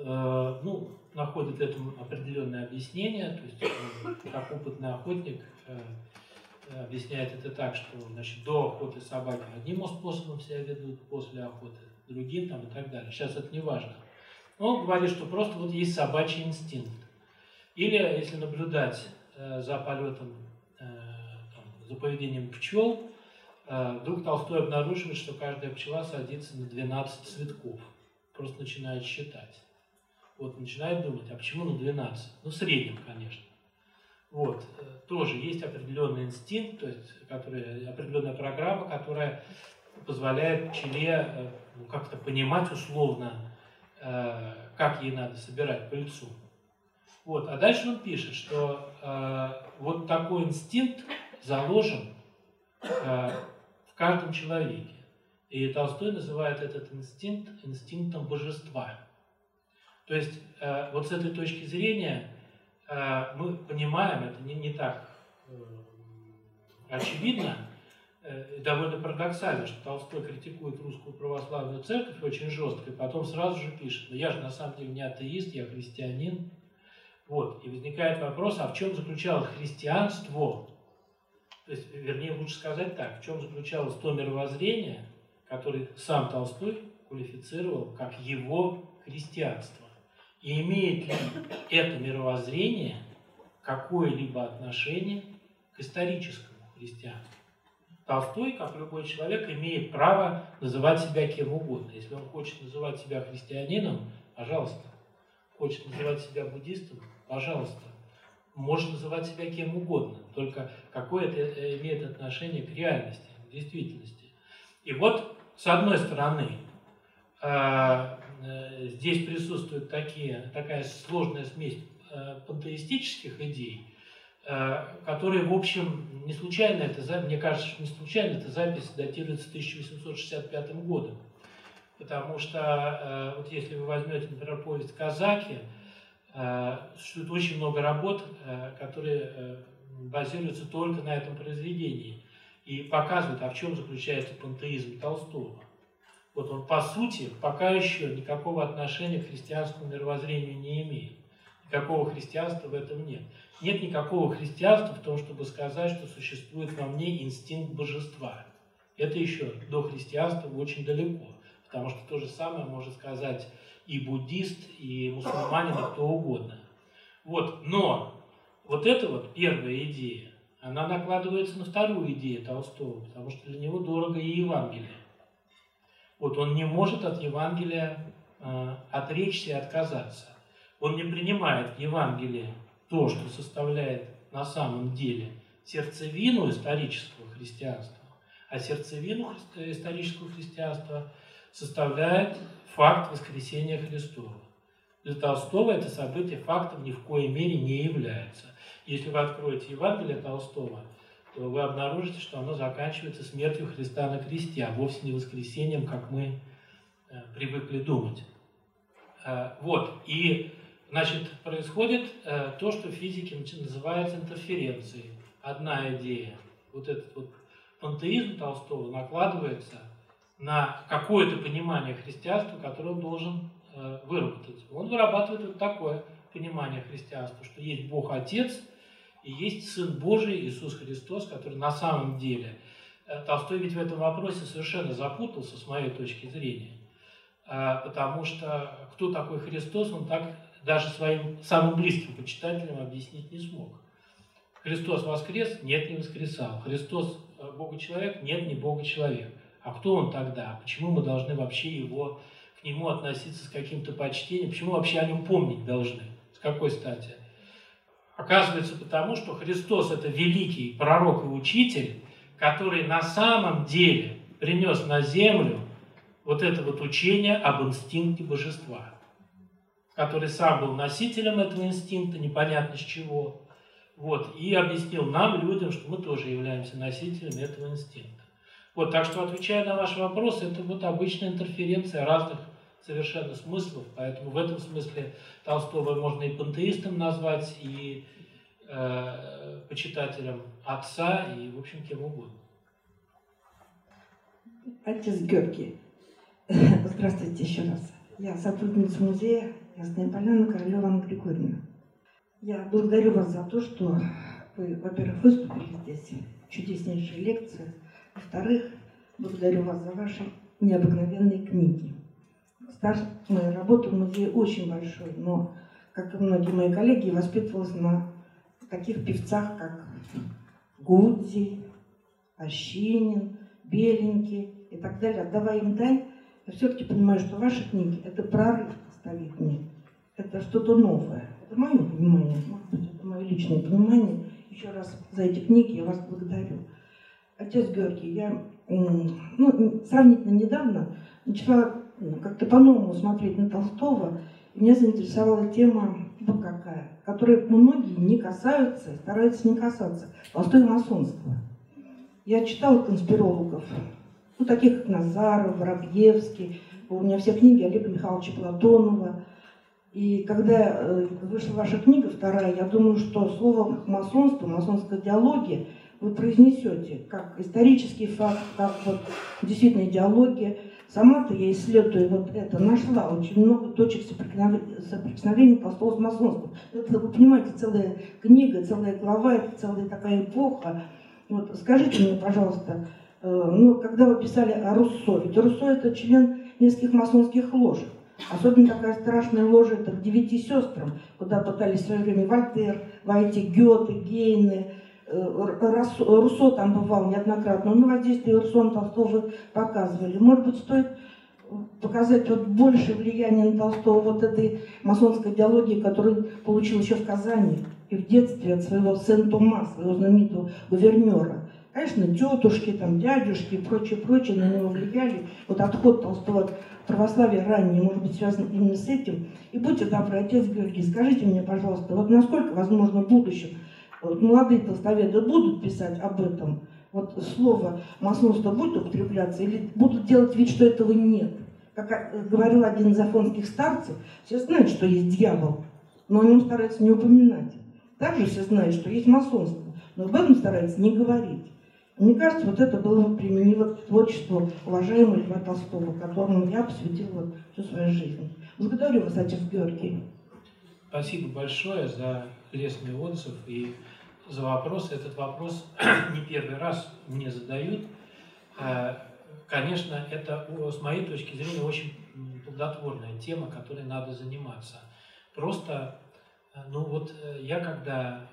Э, ну, находит этому определенное объяснение, то есть э, как опытный охотник э, объясняет это так, что значит, до охоты собаки одним способом себя ведут, после охоты другим там, и так далее. Сейчас это не важно. Он говорит, что просто вот есть собачий инстинкт. Или если наблюдать за полетом, там, за поведением пчел, вдруг Толстой обнаруживает, что каждая пчела садится на 12 цветков. Просто начинает считать вот, начинает думать, а почему на 12? Ну, в среднем, конечно. Вот, э, тоже есть определенный инстинкт, то есть который, определенная программа, которая позволяет пчеле э, ну, как-то понимать условно, э, как ей надо собирать пыльцу. Вот, а дальше он пишет, что вот такой инстинкт заложен в каждом человеке. И Толстой называет этот инстинкт инстинктом божества. То есть э, вот с этой точки зрения э, мы понимаем, это не, не так э, очевидно, довольно парадоксально, что Толстой критикует русскую православную церковь очень жестко, и потом сразу же пишет, ну я же на самом деле не атеист, я христианин. Вот, и возникает вопрос, а в чем заключалось христианство? То есть, вернее, лучше сказать так, в чем заключалось то мировоззрение, которое сам Толстой квалифицировал как его христианство. И имеет ли это мировоззрение какое-либо отношение к историческому христианству. Толстой, как любой человек, имеет право называть себя кем угодно. Если он хочет называть себя христианином, пожалуйста. Хочет называть себя буддистом, пожалуйста. Может называть себя кем угодно, только какое это э, имеет отношение к реальности, к действительности. И вот, с одной стороны, э, здесь присутствует такие, такая сложная смесь пантеистических идей, которые, в общем, не случайно, это, мне кажется, не случайно, эта запись датируется 1865 годом. Потому что, вот если вы возьмете, например, повесть «Казаки», существует очень много работ, которые базируется только на этом произведении и показывает, а в чем заключается пантеизм Толстого. Вот он, по сути, пока еще никакого отношения к христианскому мировоззрению не имеет. Никакого христианства в этом нет. Нет никакого христианства в том, чтобы сказать, что существует во мне инстинкт божества. Это еще до христианства очень далеко. Потому что то же самое может сказать и буддист, и мусульманин, и кто угодно. Вот. Но вот эта вот первая идея, она накладывается на вторую идею Толстого, потому что для него дорого и Евангелие. Вот он не может от Евангелия э, отречься и отказаться. Он не принимает в Евангелии то, что составляет на самом деле сердцевину исторического христианства, а сердцевину исторического христианства составляет факт воскресения Христова. Для Толстого это событие фактом ни в коей мере не является. Если вы откроете Евангелие Толстого, то вы обнаружите, что оно заканчивается смертью Христа на кресте, а вовсе не воскресением, как мы э, привыкли думать. Э, вот, и, значит, происходит э, то, что в физике называется интерференцией. Одна идея, вот этот вот пантеизм Толстого накладывается на какое-то понимание христианства, которое он должен выработать. Он вырабатывает вот такое понимание христианства, что есть Бог Отец – и есть Сын Божий Иисус Христос, который на самом деле, э, Толстой ведь в этом вопросе совершенно запутался, с моей точки зрения, э, потому что кто такой Христос, он так даже своим самым близким почитателям объяснить не смог. Христос воскрес? Нет, не воскресал. Христос э, Бога-человек? Нет, не Бога-человек. А кто он тогда? Почему мы должны вообще его, к нему относиться с каким-то почтением? Почему вообще о нем помнить должны? С какой стати? Оказывается потому, что Христос – это великий пророк и учитель, который на самом деле принес на землю вот это вот учение об инстинкте божества, который сам был носителем этого инстинкта, непонятно с чего, вот, и объяснил нам, людям, что мы тоже являемся носителями этого инстинкта. Вот, так что, отвечая на ваш вопрос, это вот обычная интерференция разных совершенно смыслов, поэтому в этом смысле Толстого можно и пантеистом назвать, и э, почитателем отца, и, в общем, кем угодно. Отец Георгий, здравствуйте еще раз. Я сотрудница музея Ясная Поляна Королева Анна Григорьевна. Я благодарю вас за то, что вы, во-первых, выступили здесь, чудеснейшие лекции. Во-вторых, благодарю вас за ваши необыкновенные книги. Стаж моей работы в музее очень большой, но, как и многие мои коллеги, воспитывалась на таких певцах, как Гудзи, Ощинин, Беленький и так далее. Отдавая им дань, я все-таки понимаю, что ваши книги – это прорыв столетний, это что-то новое. Это мое понимание, может быть, это мое личное понимание. Еще раз за эти книги я вас благодарю. Отец Георгий, я ну, сравнительно недавно начала как-то по-новому смотреть на Толстого, меня заинтересовала тема вот какая, которой многие не касаются, стараются не касаться. Толстой масонство. Я читала конспирологов, ну, таких как Назаров, Воробьевский, у меня все книги Олега Михайловича Платонова. И когда э, вышла ваша книга вторая, я думаю, что слово масонство, масонская идеология вы произнесете как исторический факт, как вот действительно идеология, Сама-то я исследую вот это, нашла очень много точек соприкосновения, Толстого с масонством. Это, вы понимаете, целая книга, целая глава, это целая такая эпоха. Вот, скажите мне, пожалуйста, э, ну, когда вы писали о Руссо, ведь Руссо это член нескольких масонских лож. Особенно такая страшная ложь это к девяти сестрам, куда пытались в свое время Вольтер войти, Гёте, Гейны, Руссо там бывал неоднократно. Ну, воздействие Руссо Толстого показывали. Может быть, стоит показать вот больше влияния на Толстого вот этой масонской идеологии, которую получил еще в Казани и в детстве от своего Сен-Тома, своего знаменитого гувернера. Конечно, тетушки, там, дядюшки и прочее, прочее на него влияли. Вот отход Толстого от православия ранее может быть связан именно с этим. И будьте добры, отец Георгий, скажите мне, пожалуйста, вот насколько возможно в будущем вот молодые толстоведы будут писать об этом, вот слово масонство будет употребляться или будут делать вид, что этого нет? Как э, говорил один из афонских старцев, все знают, что есть дьявол, но о нем стараются не упоминать. Также все знают, что есть масонство, но об этом стараются не говорить. Мне кажется, вот это было бы применимо к творчеству уважаемого Льва Толстого, которому я посвятила всю свою жизнь. Благодарю вас, отец Георгий. Спасибо большое за лестный отзыв и за вопрос. Этот вопрос не первый раз мне задают. Э, Конечно, это, с моей точки зрения, очень плодотворная тема, которой надо заниматься. Просто, э, ну вот э, я когда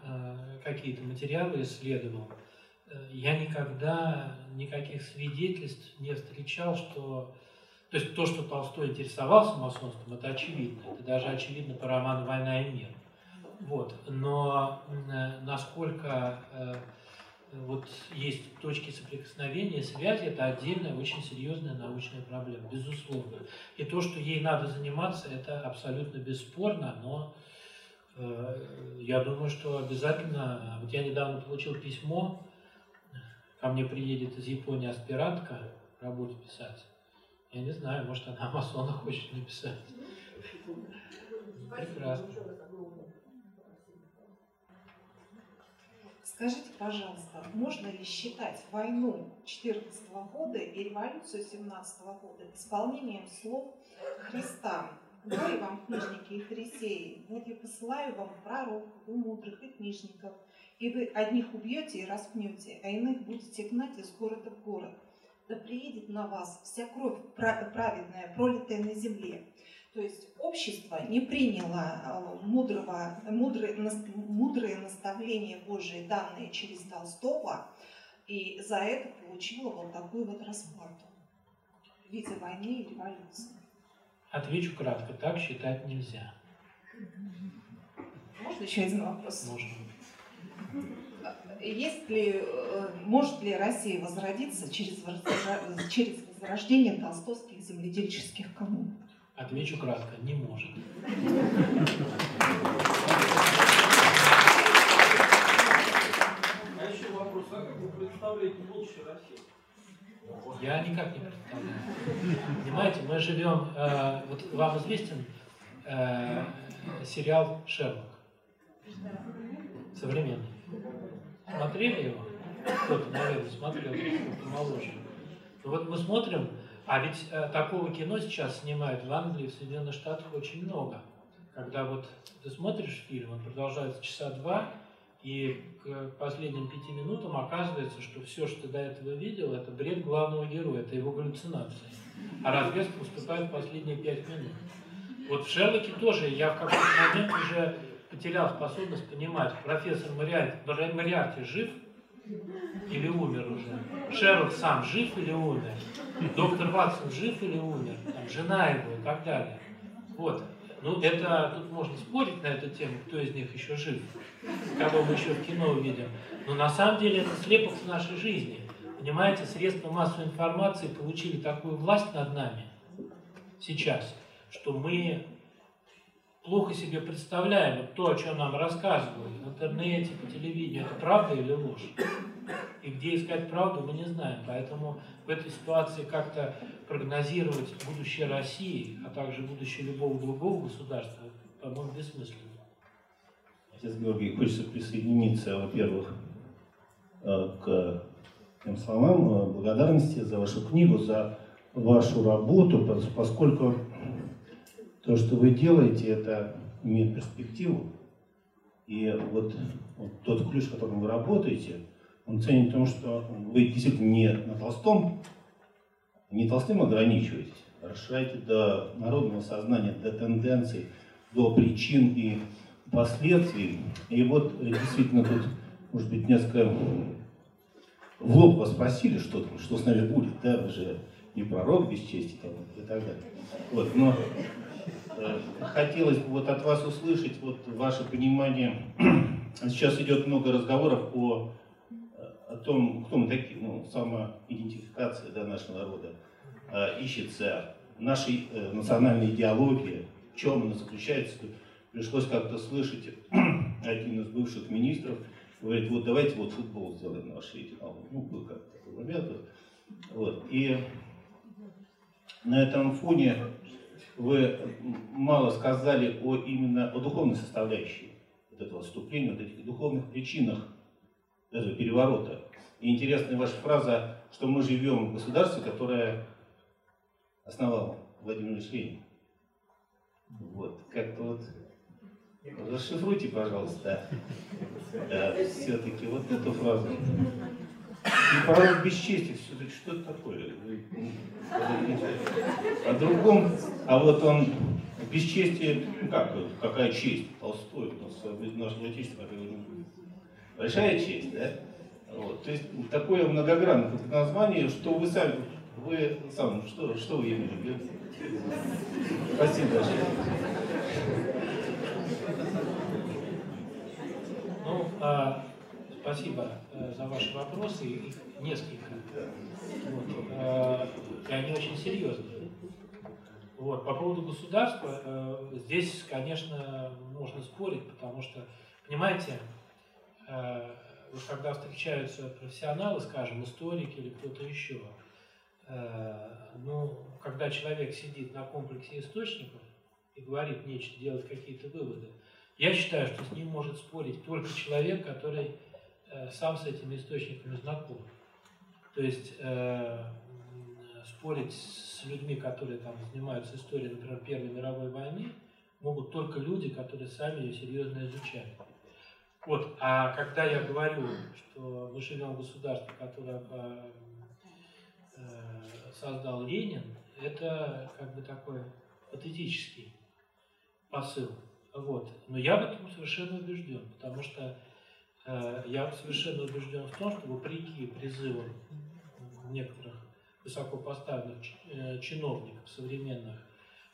какие-то материалы исследовал, я никогда никаких свидетельств не встречал, что... То есть то, что Толстой интересовался масонством, это очевидно. Это даже очевидно по роману «Война и мир». Вот. Но э, насколько э, вот есть точки соприкосновения, связи, это отдельная, очень серьезная научная проблема, безусловно. И то, что ей надо заниматься, это абсолютно бесспорно, но э, я думаю, что обязательно, вот я недавно получил письмо, ко мне приедет из Японии аспирантка работу писать. Я не знаю, может она о масонах хочет написать. Прекрасно. Скажите, пожалуйста, можно ли считать войну 14 года и революцию 17 года исполнением слов Христа? Горе вам, книжники и фарисеи, вот я посылаю вам пророков и мудрых и книжников, и вы одних убьете и распнете, а иных будете гнать из города в город. Да приедет на вас вся кровь пра- праведная, пролитая на земле. То есть общество не приняло э, мудрого, мудрые, мудрые наставления Божии, данные через Толстого, и за это получило вот такую вот расплату в виде войны и революции. Отвечу кратко, так считать нельзя. Можно еще один вопрос? Можно. Есть ли, э, может ли Россия возродиться через, через возрождение толстовских земледельческих коммун? Отвечу кратко, не может. А еще вопрос, а как вы представляете будущее России? Я никак не представляю. Понимаете, мы живем... э, вот вам известен э, сериал «Шерлок»? Современный. Смотрели его? Кто-то, наверное, смотрел, кто моложе. Ну вот мы смотрим, а ведь э, такого кино сейчас снимают в Англии, в Соединенных Штатах очень много. Когда вот ты смотришь фильм, он продолжается часа два, и к последним пяти минутам оказывается, что все, что ты до этого видел, это бред главного героя, это его галлюцинации. А разведка уступает в последние пять минут. Вот в Шерлоке тоже я в какой-то момент уже потерял способность понимать, профессор Мариарти, Мариарти жив или умер уже, Шерлок сам жив или умер, доктор Ватсон жив или умер, там, жена его и так далее. Вот. Ну, это, тут можно спорить на эту тему, кто из них еще жив, кого мы еще в кино увидим. Но на самом деле это слепок в нашей жизни. Понимаете, средства массовой информации получили такую власть над нами сейчас, что мы плохо себе представляем вот то, о чем нам рассказывают в интернете, по телевидению, это правда или ложь. И где искать правду, мы не знаем. Поэтому в этой ситуации как-то прогнозировать будущее России, а также будущее любого другого государства, по-моему, бессмысленно. Отец Георгий, хочется присоединиться, во-первых, э, к тем словам э, благодарности за вашу книгу, за вашу работу, пос- поскольку то, что вы делаете, это имеет перспективу. И вот, вот тот ключ, которым вы работаете, он ценит в том, что вы действительно не на Толстом, не Толстым ограничиваетесь, расширяйте до народного сознания, до тенденций, до причин и последствий. И вот э, действительно тут, может быть, несколько в лоб вас спросили, что, там, что с нами будет, да, вы же не пророк без чести там, и так далее. Вот, но хотелось бы вот от вас услышать вот ваше понимание. Сейчас идет много разговоров о, о том, кто мы такие, ну, самоидентификация да, нашего народа э, ищется, нашей э, национальной идеологии, в чем она заключается. Пришлось как-то слышать один из бывших министров, говорит, вот давайте вот футбол сделаем на вашей идеологии. Ну, был как-то момент. Вот. И на этом фоне вы мало сказали о именно о духовной составляющей вот этого вступления, вот этих духовных причинах этого переворота. И интересная ваша фраза, что мы живем в государстве, которое основал Владимир Ильич Ленин. Вот, как-то вот расшифруйте, пожалуйста, да, все-таки вот эту фразу. И порог бесчестия, все-таки что это такое? О другом, а вот он бесчестие, ну как, какая честь? Толстой, у нас наше отечество, большая честь, да? Вот, то есть такое многогранное название, что вы сами, вы сам, что, что вы имели в? Спасибо большое. Ну, а, спасибо э, за ваши вопросы, их несколько. Вот, э, и они очень серьезные. Вот, по поводу государства, э, здесь, конечно, можно спорить, потому что, понимаете, вот когда встречаются профессионалы, скажем, историки или кто-то еще, ну, когда человек сидит на комплексе источников и говорит нечто, делает какие-то выводы, я считаю, что с ним может спорить только человек, который сам с этими источниками знаком. То есть э, спорить с людьми, которые там занимаются историей, например, Первой мировой войны, могут только люди, которые сами ее серьезно изучают. Вот, а когда я говорю, что мы живем в государстве, которое э, э, создал Ленин, это как бы такой патетический посыл. Вот. Но я в этом совершенно убежден, потому что э, я совершенно убежден в том, что вопреки призывам некоторых высокопоставленных э, чиновников современных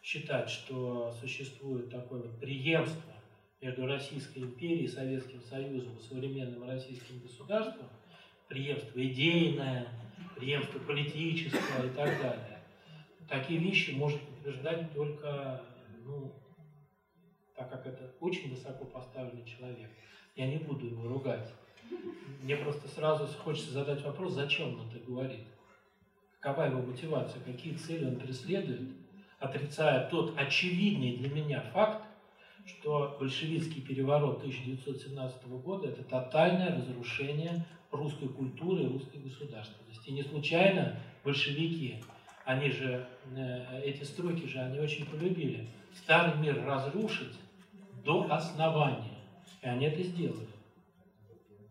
считать, что существует такое вот преемство между Российской империей, Советским Союзом и современным российским государством, преемство идейное, преемство политическое и так далее. Такие вещи может утверждать только, ну, так как это очень высоко поставленный человек. Я не буду его ругать. Мне просто сразу хочется задать вопрос, зачем он это говорит? Какова его мотивация, какие цели он преследует, отрицая тот очевидный для меня факт, что большевистский переворот 1917 года – это тотальное разрушение русской культуры и русской государственности. И не случайно большевики, они же, э, эти строки же, они очень полюбили. Старый мир разрушить до основания. И они это сделали.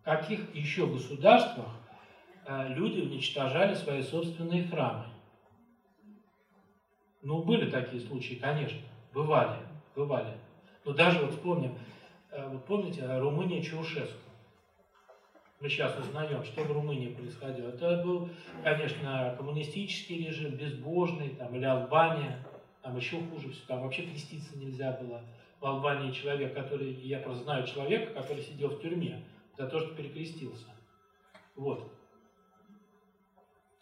В каких еще государствах э, люди уничтожали свои собственные храмы? Ну, были такие случаи, конечно, бывали, бывали. Но даже вот вспомним, э, вот помните, Румыния Чаушеску. Мы сейчас узнаем, что в Румынии происходило. Это был, конечно, коммунистический режим, безбожный, там, или Албания, там еще хуже все, там вообще креститься нельзя было. В Албании человек, который, я просто знаю человека, который сидел в тюрьме за то, что перекрестился. Вот.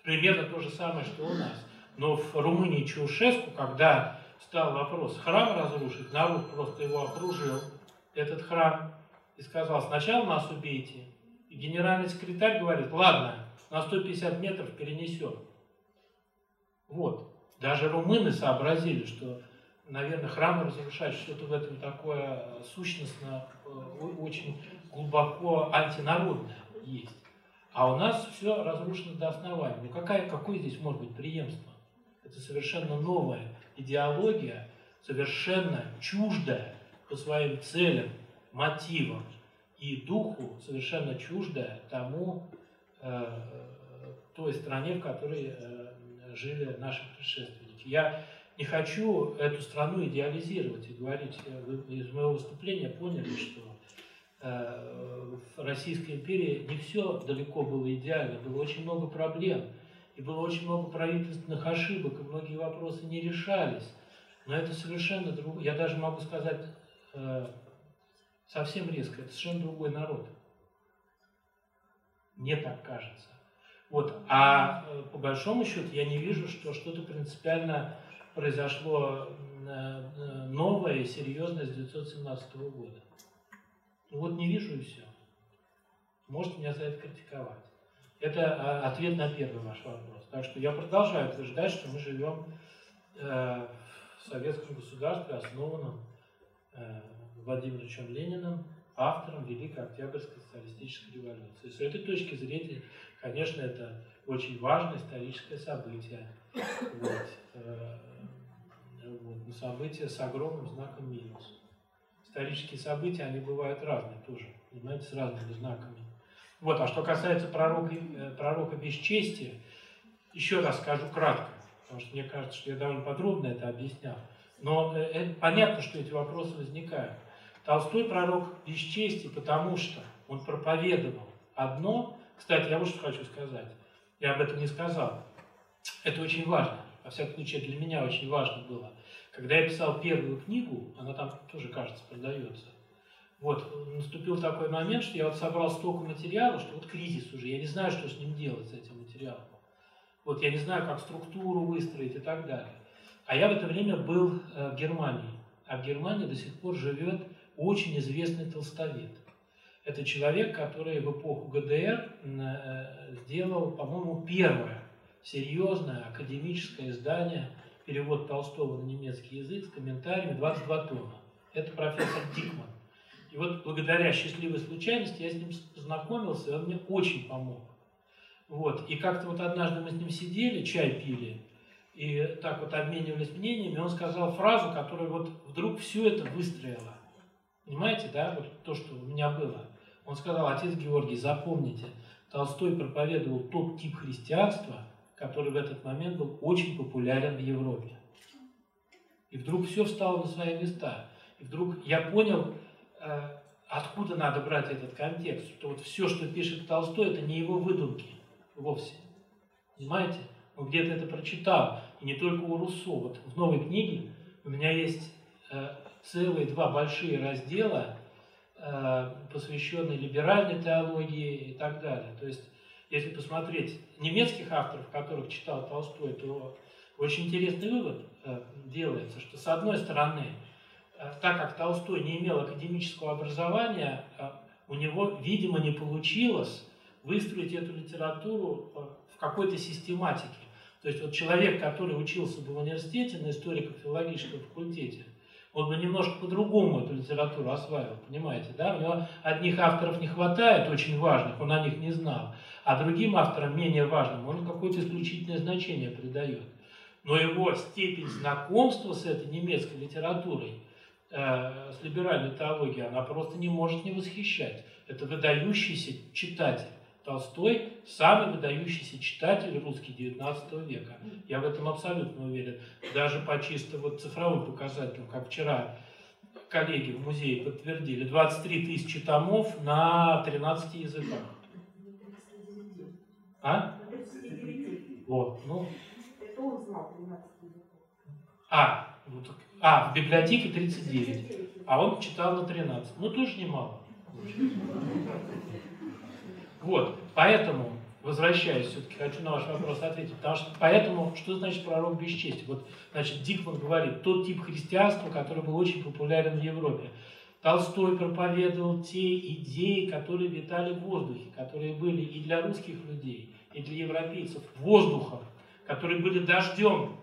Примерно то же самое, что у нас. Но в Румынии Чаушеску, когда стал вопрос храм разрушить, народ просто его окружил, этот храм, и сказал, сначала нас убейте. И генеральный секретарь говорит, ладно, на 150 метров перенесем. Вот. Даже румыны сообразили, что, наверное, храмы разрушать, что-то в этом такое сущностно, э, очень глубоко антинародное есть. А у нас все разрушено до основания. Ну какая, какое здесь может быть преемство? Это совершенно новая идеология, совершенно чуждая по своим целям, мотивам и духу, совершенно чуждая тому, э, той стране, в которой э, жили наши предшественники. Я не хочу эту страну идеализировать и говорить. э, Вы из моего выступления поняли, что э, в Российской империи не все далеко было идеально, было очень много проблем, и было очень много правительственных ошибок, и многие вопросы не решались. Но это совершенно другое. Я даже могу сказать э, совсем резко, это совершенно другой народ. Мне так кажется. Вот. А по большому счету я не вижу, что что-то принципиально произошло э, э, новое и серьезное с 1917 года. Вот не вижу и все. Можете меня за это критиковать. Это а, ответ на первый ваш вопрос. Так что я продолжаю утверждать, что мы живем э, в советском государстве, основанном Владимиром Лениным, автором Великой Октябрьской социалистической революции. С этой точки зрения, конечно, это очень важное историческое событие. Вот. Э, вот. Но событие с огромным знаком минус. Исторические события, они бывают разные тоже, понимаете, с разными знаками. Вот, а что касается пророка, э, пророка бесчестия, еще раз скажу кратко, потому что мне кажется, что я довольно подробно это объяснял. Но э, э, понятно, что эти вопросы возникают. Толстой пророк бесчестия, потому что он проповедовал одно. Кстати, я вот что хочу сказать. Я об этом не сказал. Это очень важно. Во всяком случае, для меня очень важно было. Когда я писал первую книгу, она там тоже, кажется, продается. Вот, наступил такой момент, что я вот собрал столько материала, что вот кризис уже, я не знаю, что с ним делать, с этим материалом. Вот я не знаю, как структуру выстроить и так далее. А я в это время был э, в Германии. А в Германии до сих пор живет очень известный толстовед. Это человек, который в эпоху ГДР э, сделал, по-моему, первое серьезное академическое издание, перевод Толстого на немецкий язык с комментариями, 22 тома. Это профессор Дикман. И вот благодаря счастливой случайности я с ним познакомился, и он мне очень помог. Вот. И как-то вот однажды мы с ним сидели, чай пили, и так вот обменивались мнениями, он сказал фразу, которая вот вдруг все это выстроила. Понимаете, да, вот то, что у меня было. Он сказал, отец Георгий, запомните, Толстой проповедовал тот тип христианства, который в этот момент был очень популярен в Европе. И вдруг все встало на свои места. И вдруг я понял, э, откуда надо брать этот контекст, что вот все, что пишет Толстой, это не его выдумки вовсе. Понимаете? Он где-то это прочитал. И не только у Руссо. Вот в новой книге у меня есть э, целые два большие раздела, э, посвященные либеральной теологии и так далее. То есть, если посмотреть немецких авторов, которых читал Толстой, то очень интересный вывод э, делается, что с одной стороны, э, так как Толстой не имел академического образования, э, у него, видимо, не получилось выстроить эту литературу в какой-то систематике. То есть вот человек, который учился бы в университете на историко-филологическом факультете, он бы немножко по-другому эту литературу осваивал, понимаете, да? У него одних авторов не хватает, очень важных, он о них не знал, а другим авторам, менее важным, он какое-то исключительное значение придает. Но его степень знакомства с этой немецкой литературой, э, с либеральной теологией, она просто не может не восхищать. Это выдающийся читатель. Толстой – самый выдающийся читатель русский XIX века. Я в этом абсолютно уверен. Даже по чисто вот цифровым показателям, как вчера коллеги в музее подтвердили, 23 тысячи томов на 13 языках. А? Вот, ну. А, ну так, а, в библиотеке 39, а он читал на 13. Ну, тоже немало. Вот, поэтому, возвращаясь, все-таки хочу на ваш вопрос ответить, потому что поэтому, что значит пророк бесчестия? Вот, значит, Дикман говорит, тот тип христианства, который был очень популярен в Европе. Толстой проповедовал те идеи, которые витали в воздухе, которые были и для русских людей, и для европейцев, воздухом, которые были дождем.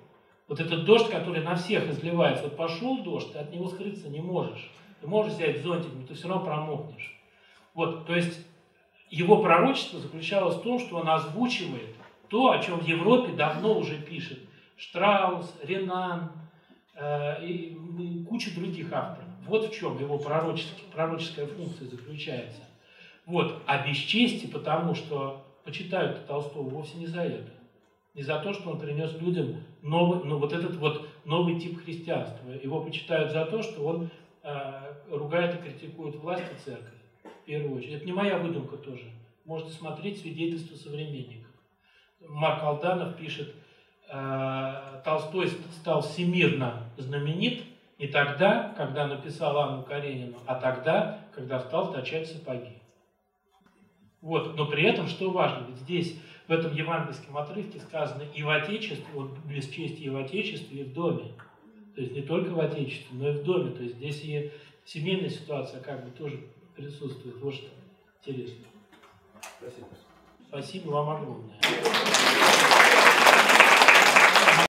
Вот этот дождь, который на всех изливается. Вот пошел дождь, ты от него скрыться не можешь. Ты можешь взять зонтик, но ты все равно промокнешь. Вот, то есть его пророчество заключалось в том, что он озвучивает то, о чем в Европе давно уже пишет Штраус, Ренан э, и, куча других авторов. Вот в чем его пророческая функция заключается. Вот. А бесчестие, потому что почитают Толстого вовсе не за это. не за то, что он принес людям новый, ну, вот этот вот новый тип христианства. Его почитают за то, что он э, ругает и критикует власть и церковь, в первую очередь. Это не моя выдумка тоже. Можете смотреть свидетельства современников. Марк Алданов пишет, э, Толстой стал всемирно знаменит не тогда, когда написал Анну Каренину, а тогда, когда стал точать сапоги. Вот. Но при этом, что важно, ведь здесь, в этом евангельском отрывке сказано и в Отечестве, вот без чести и в Отечестве, и в доме. То есть не только в Отечестве, но и в доме. То есть здесь и семейная ситуация как бы тоже присутствует. Вот что интересно. Спасибо. Спасибо вам огромное.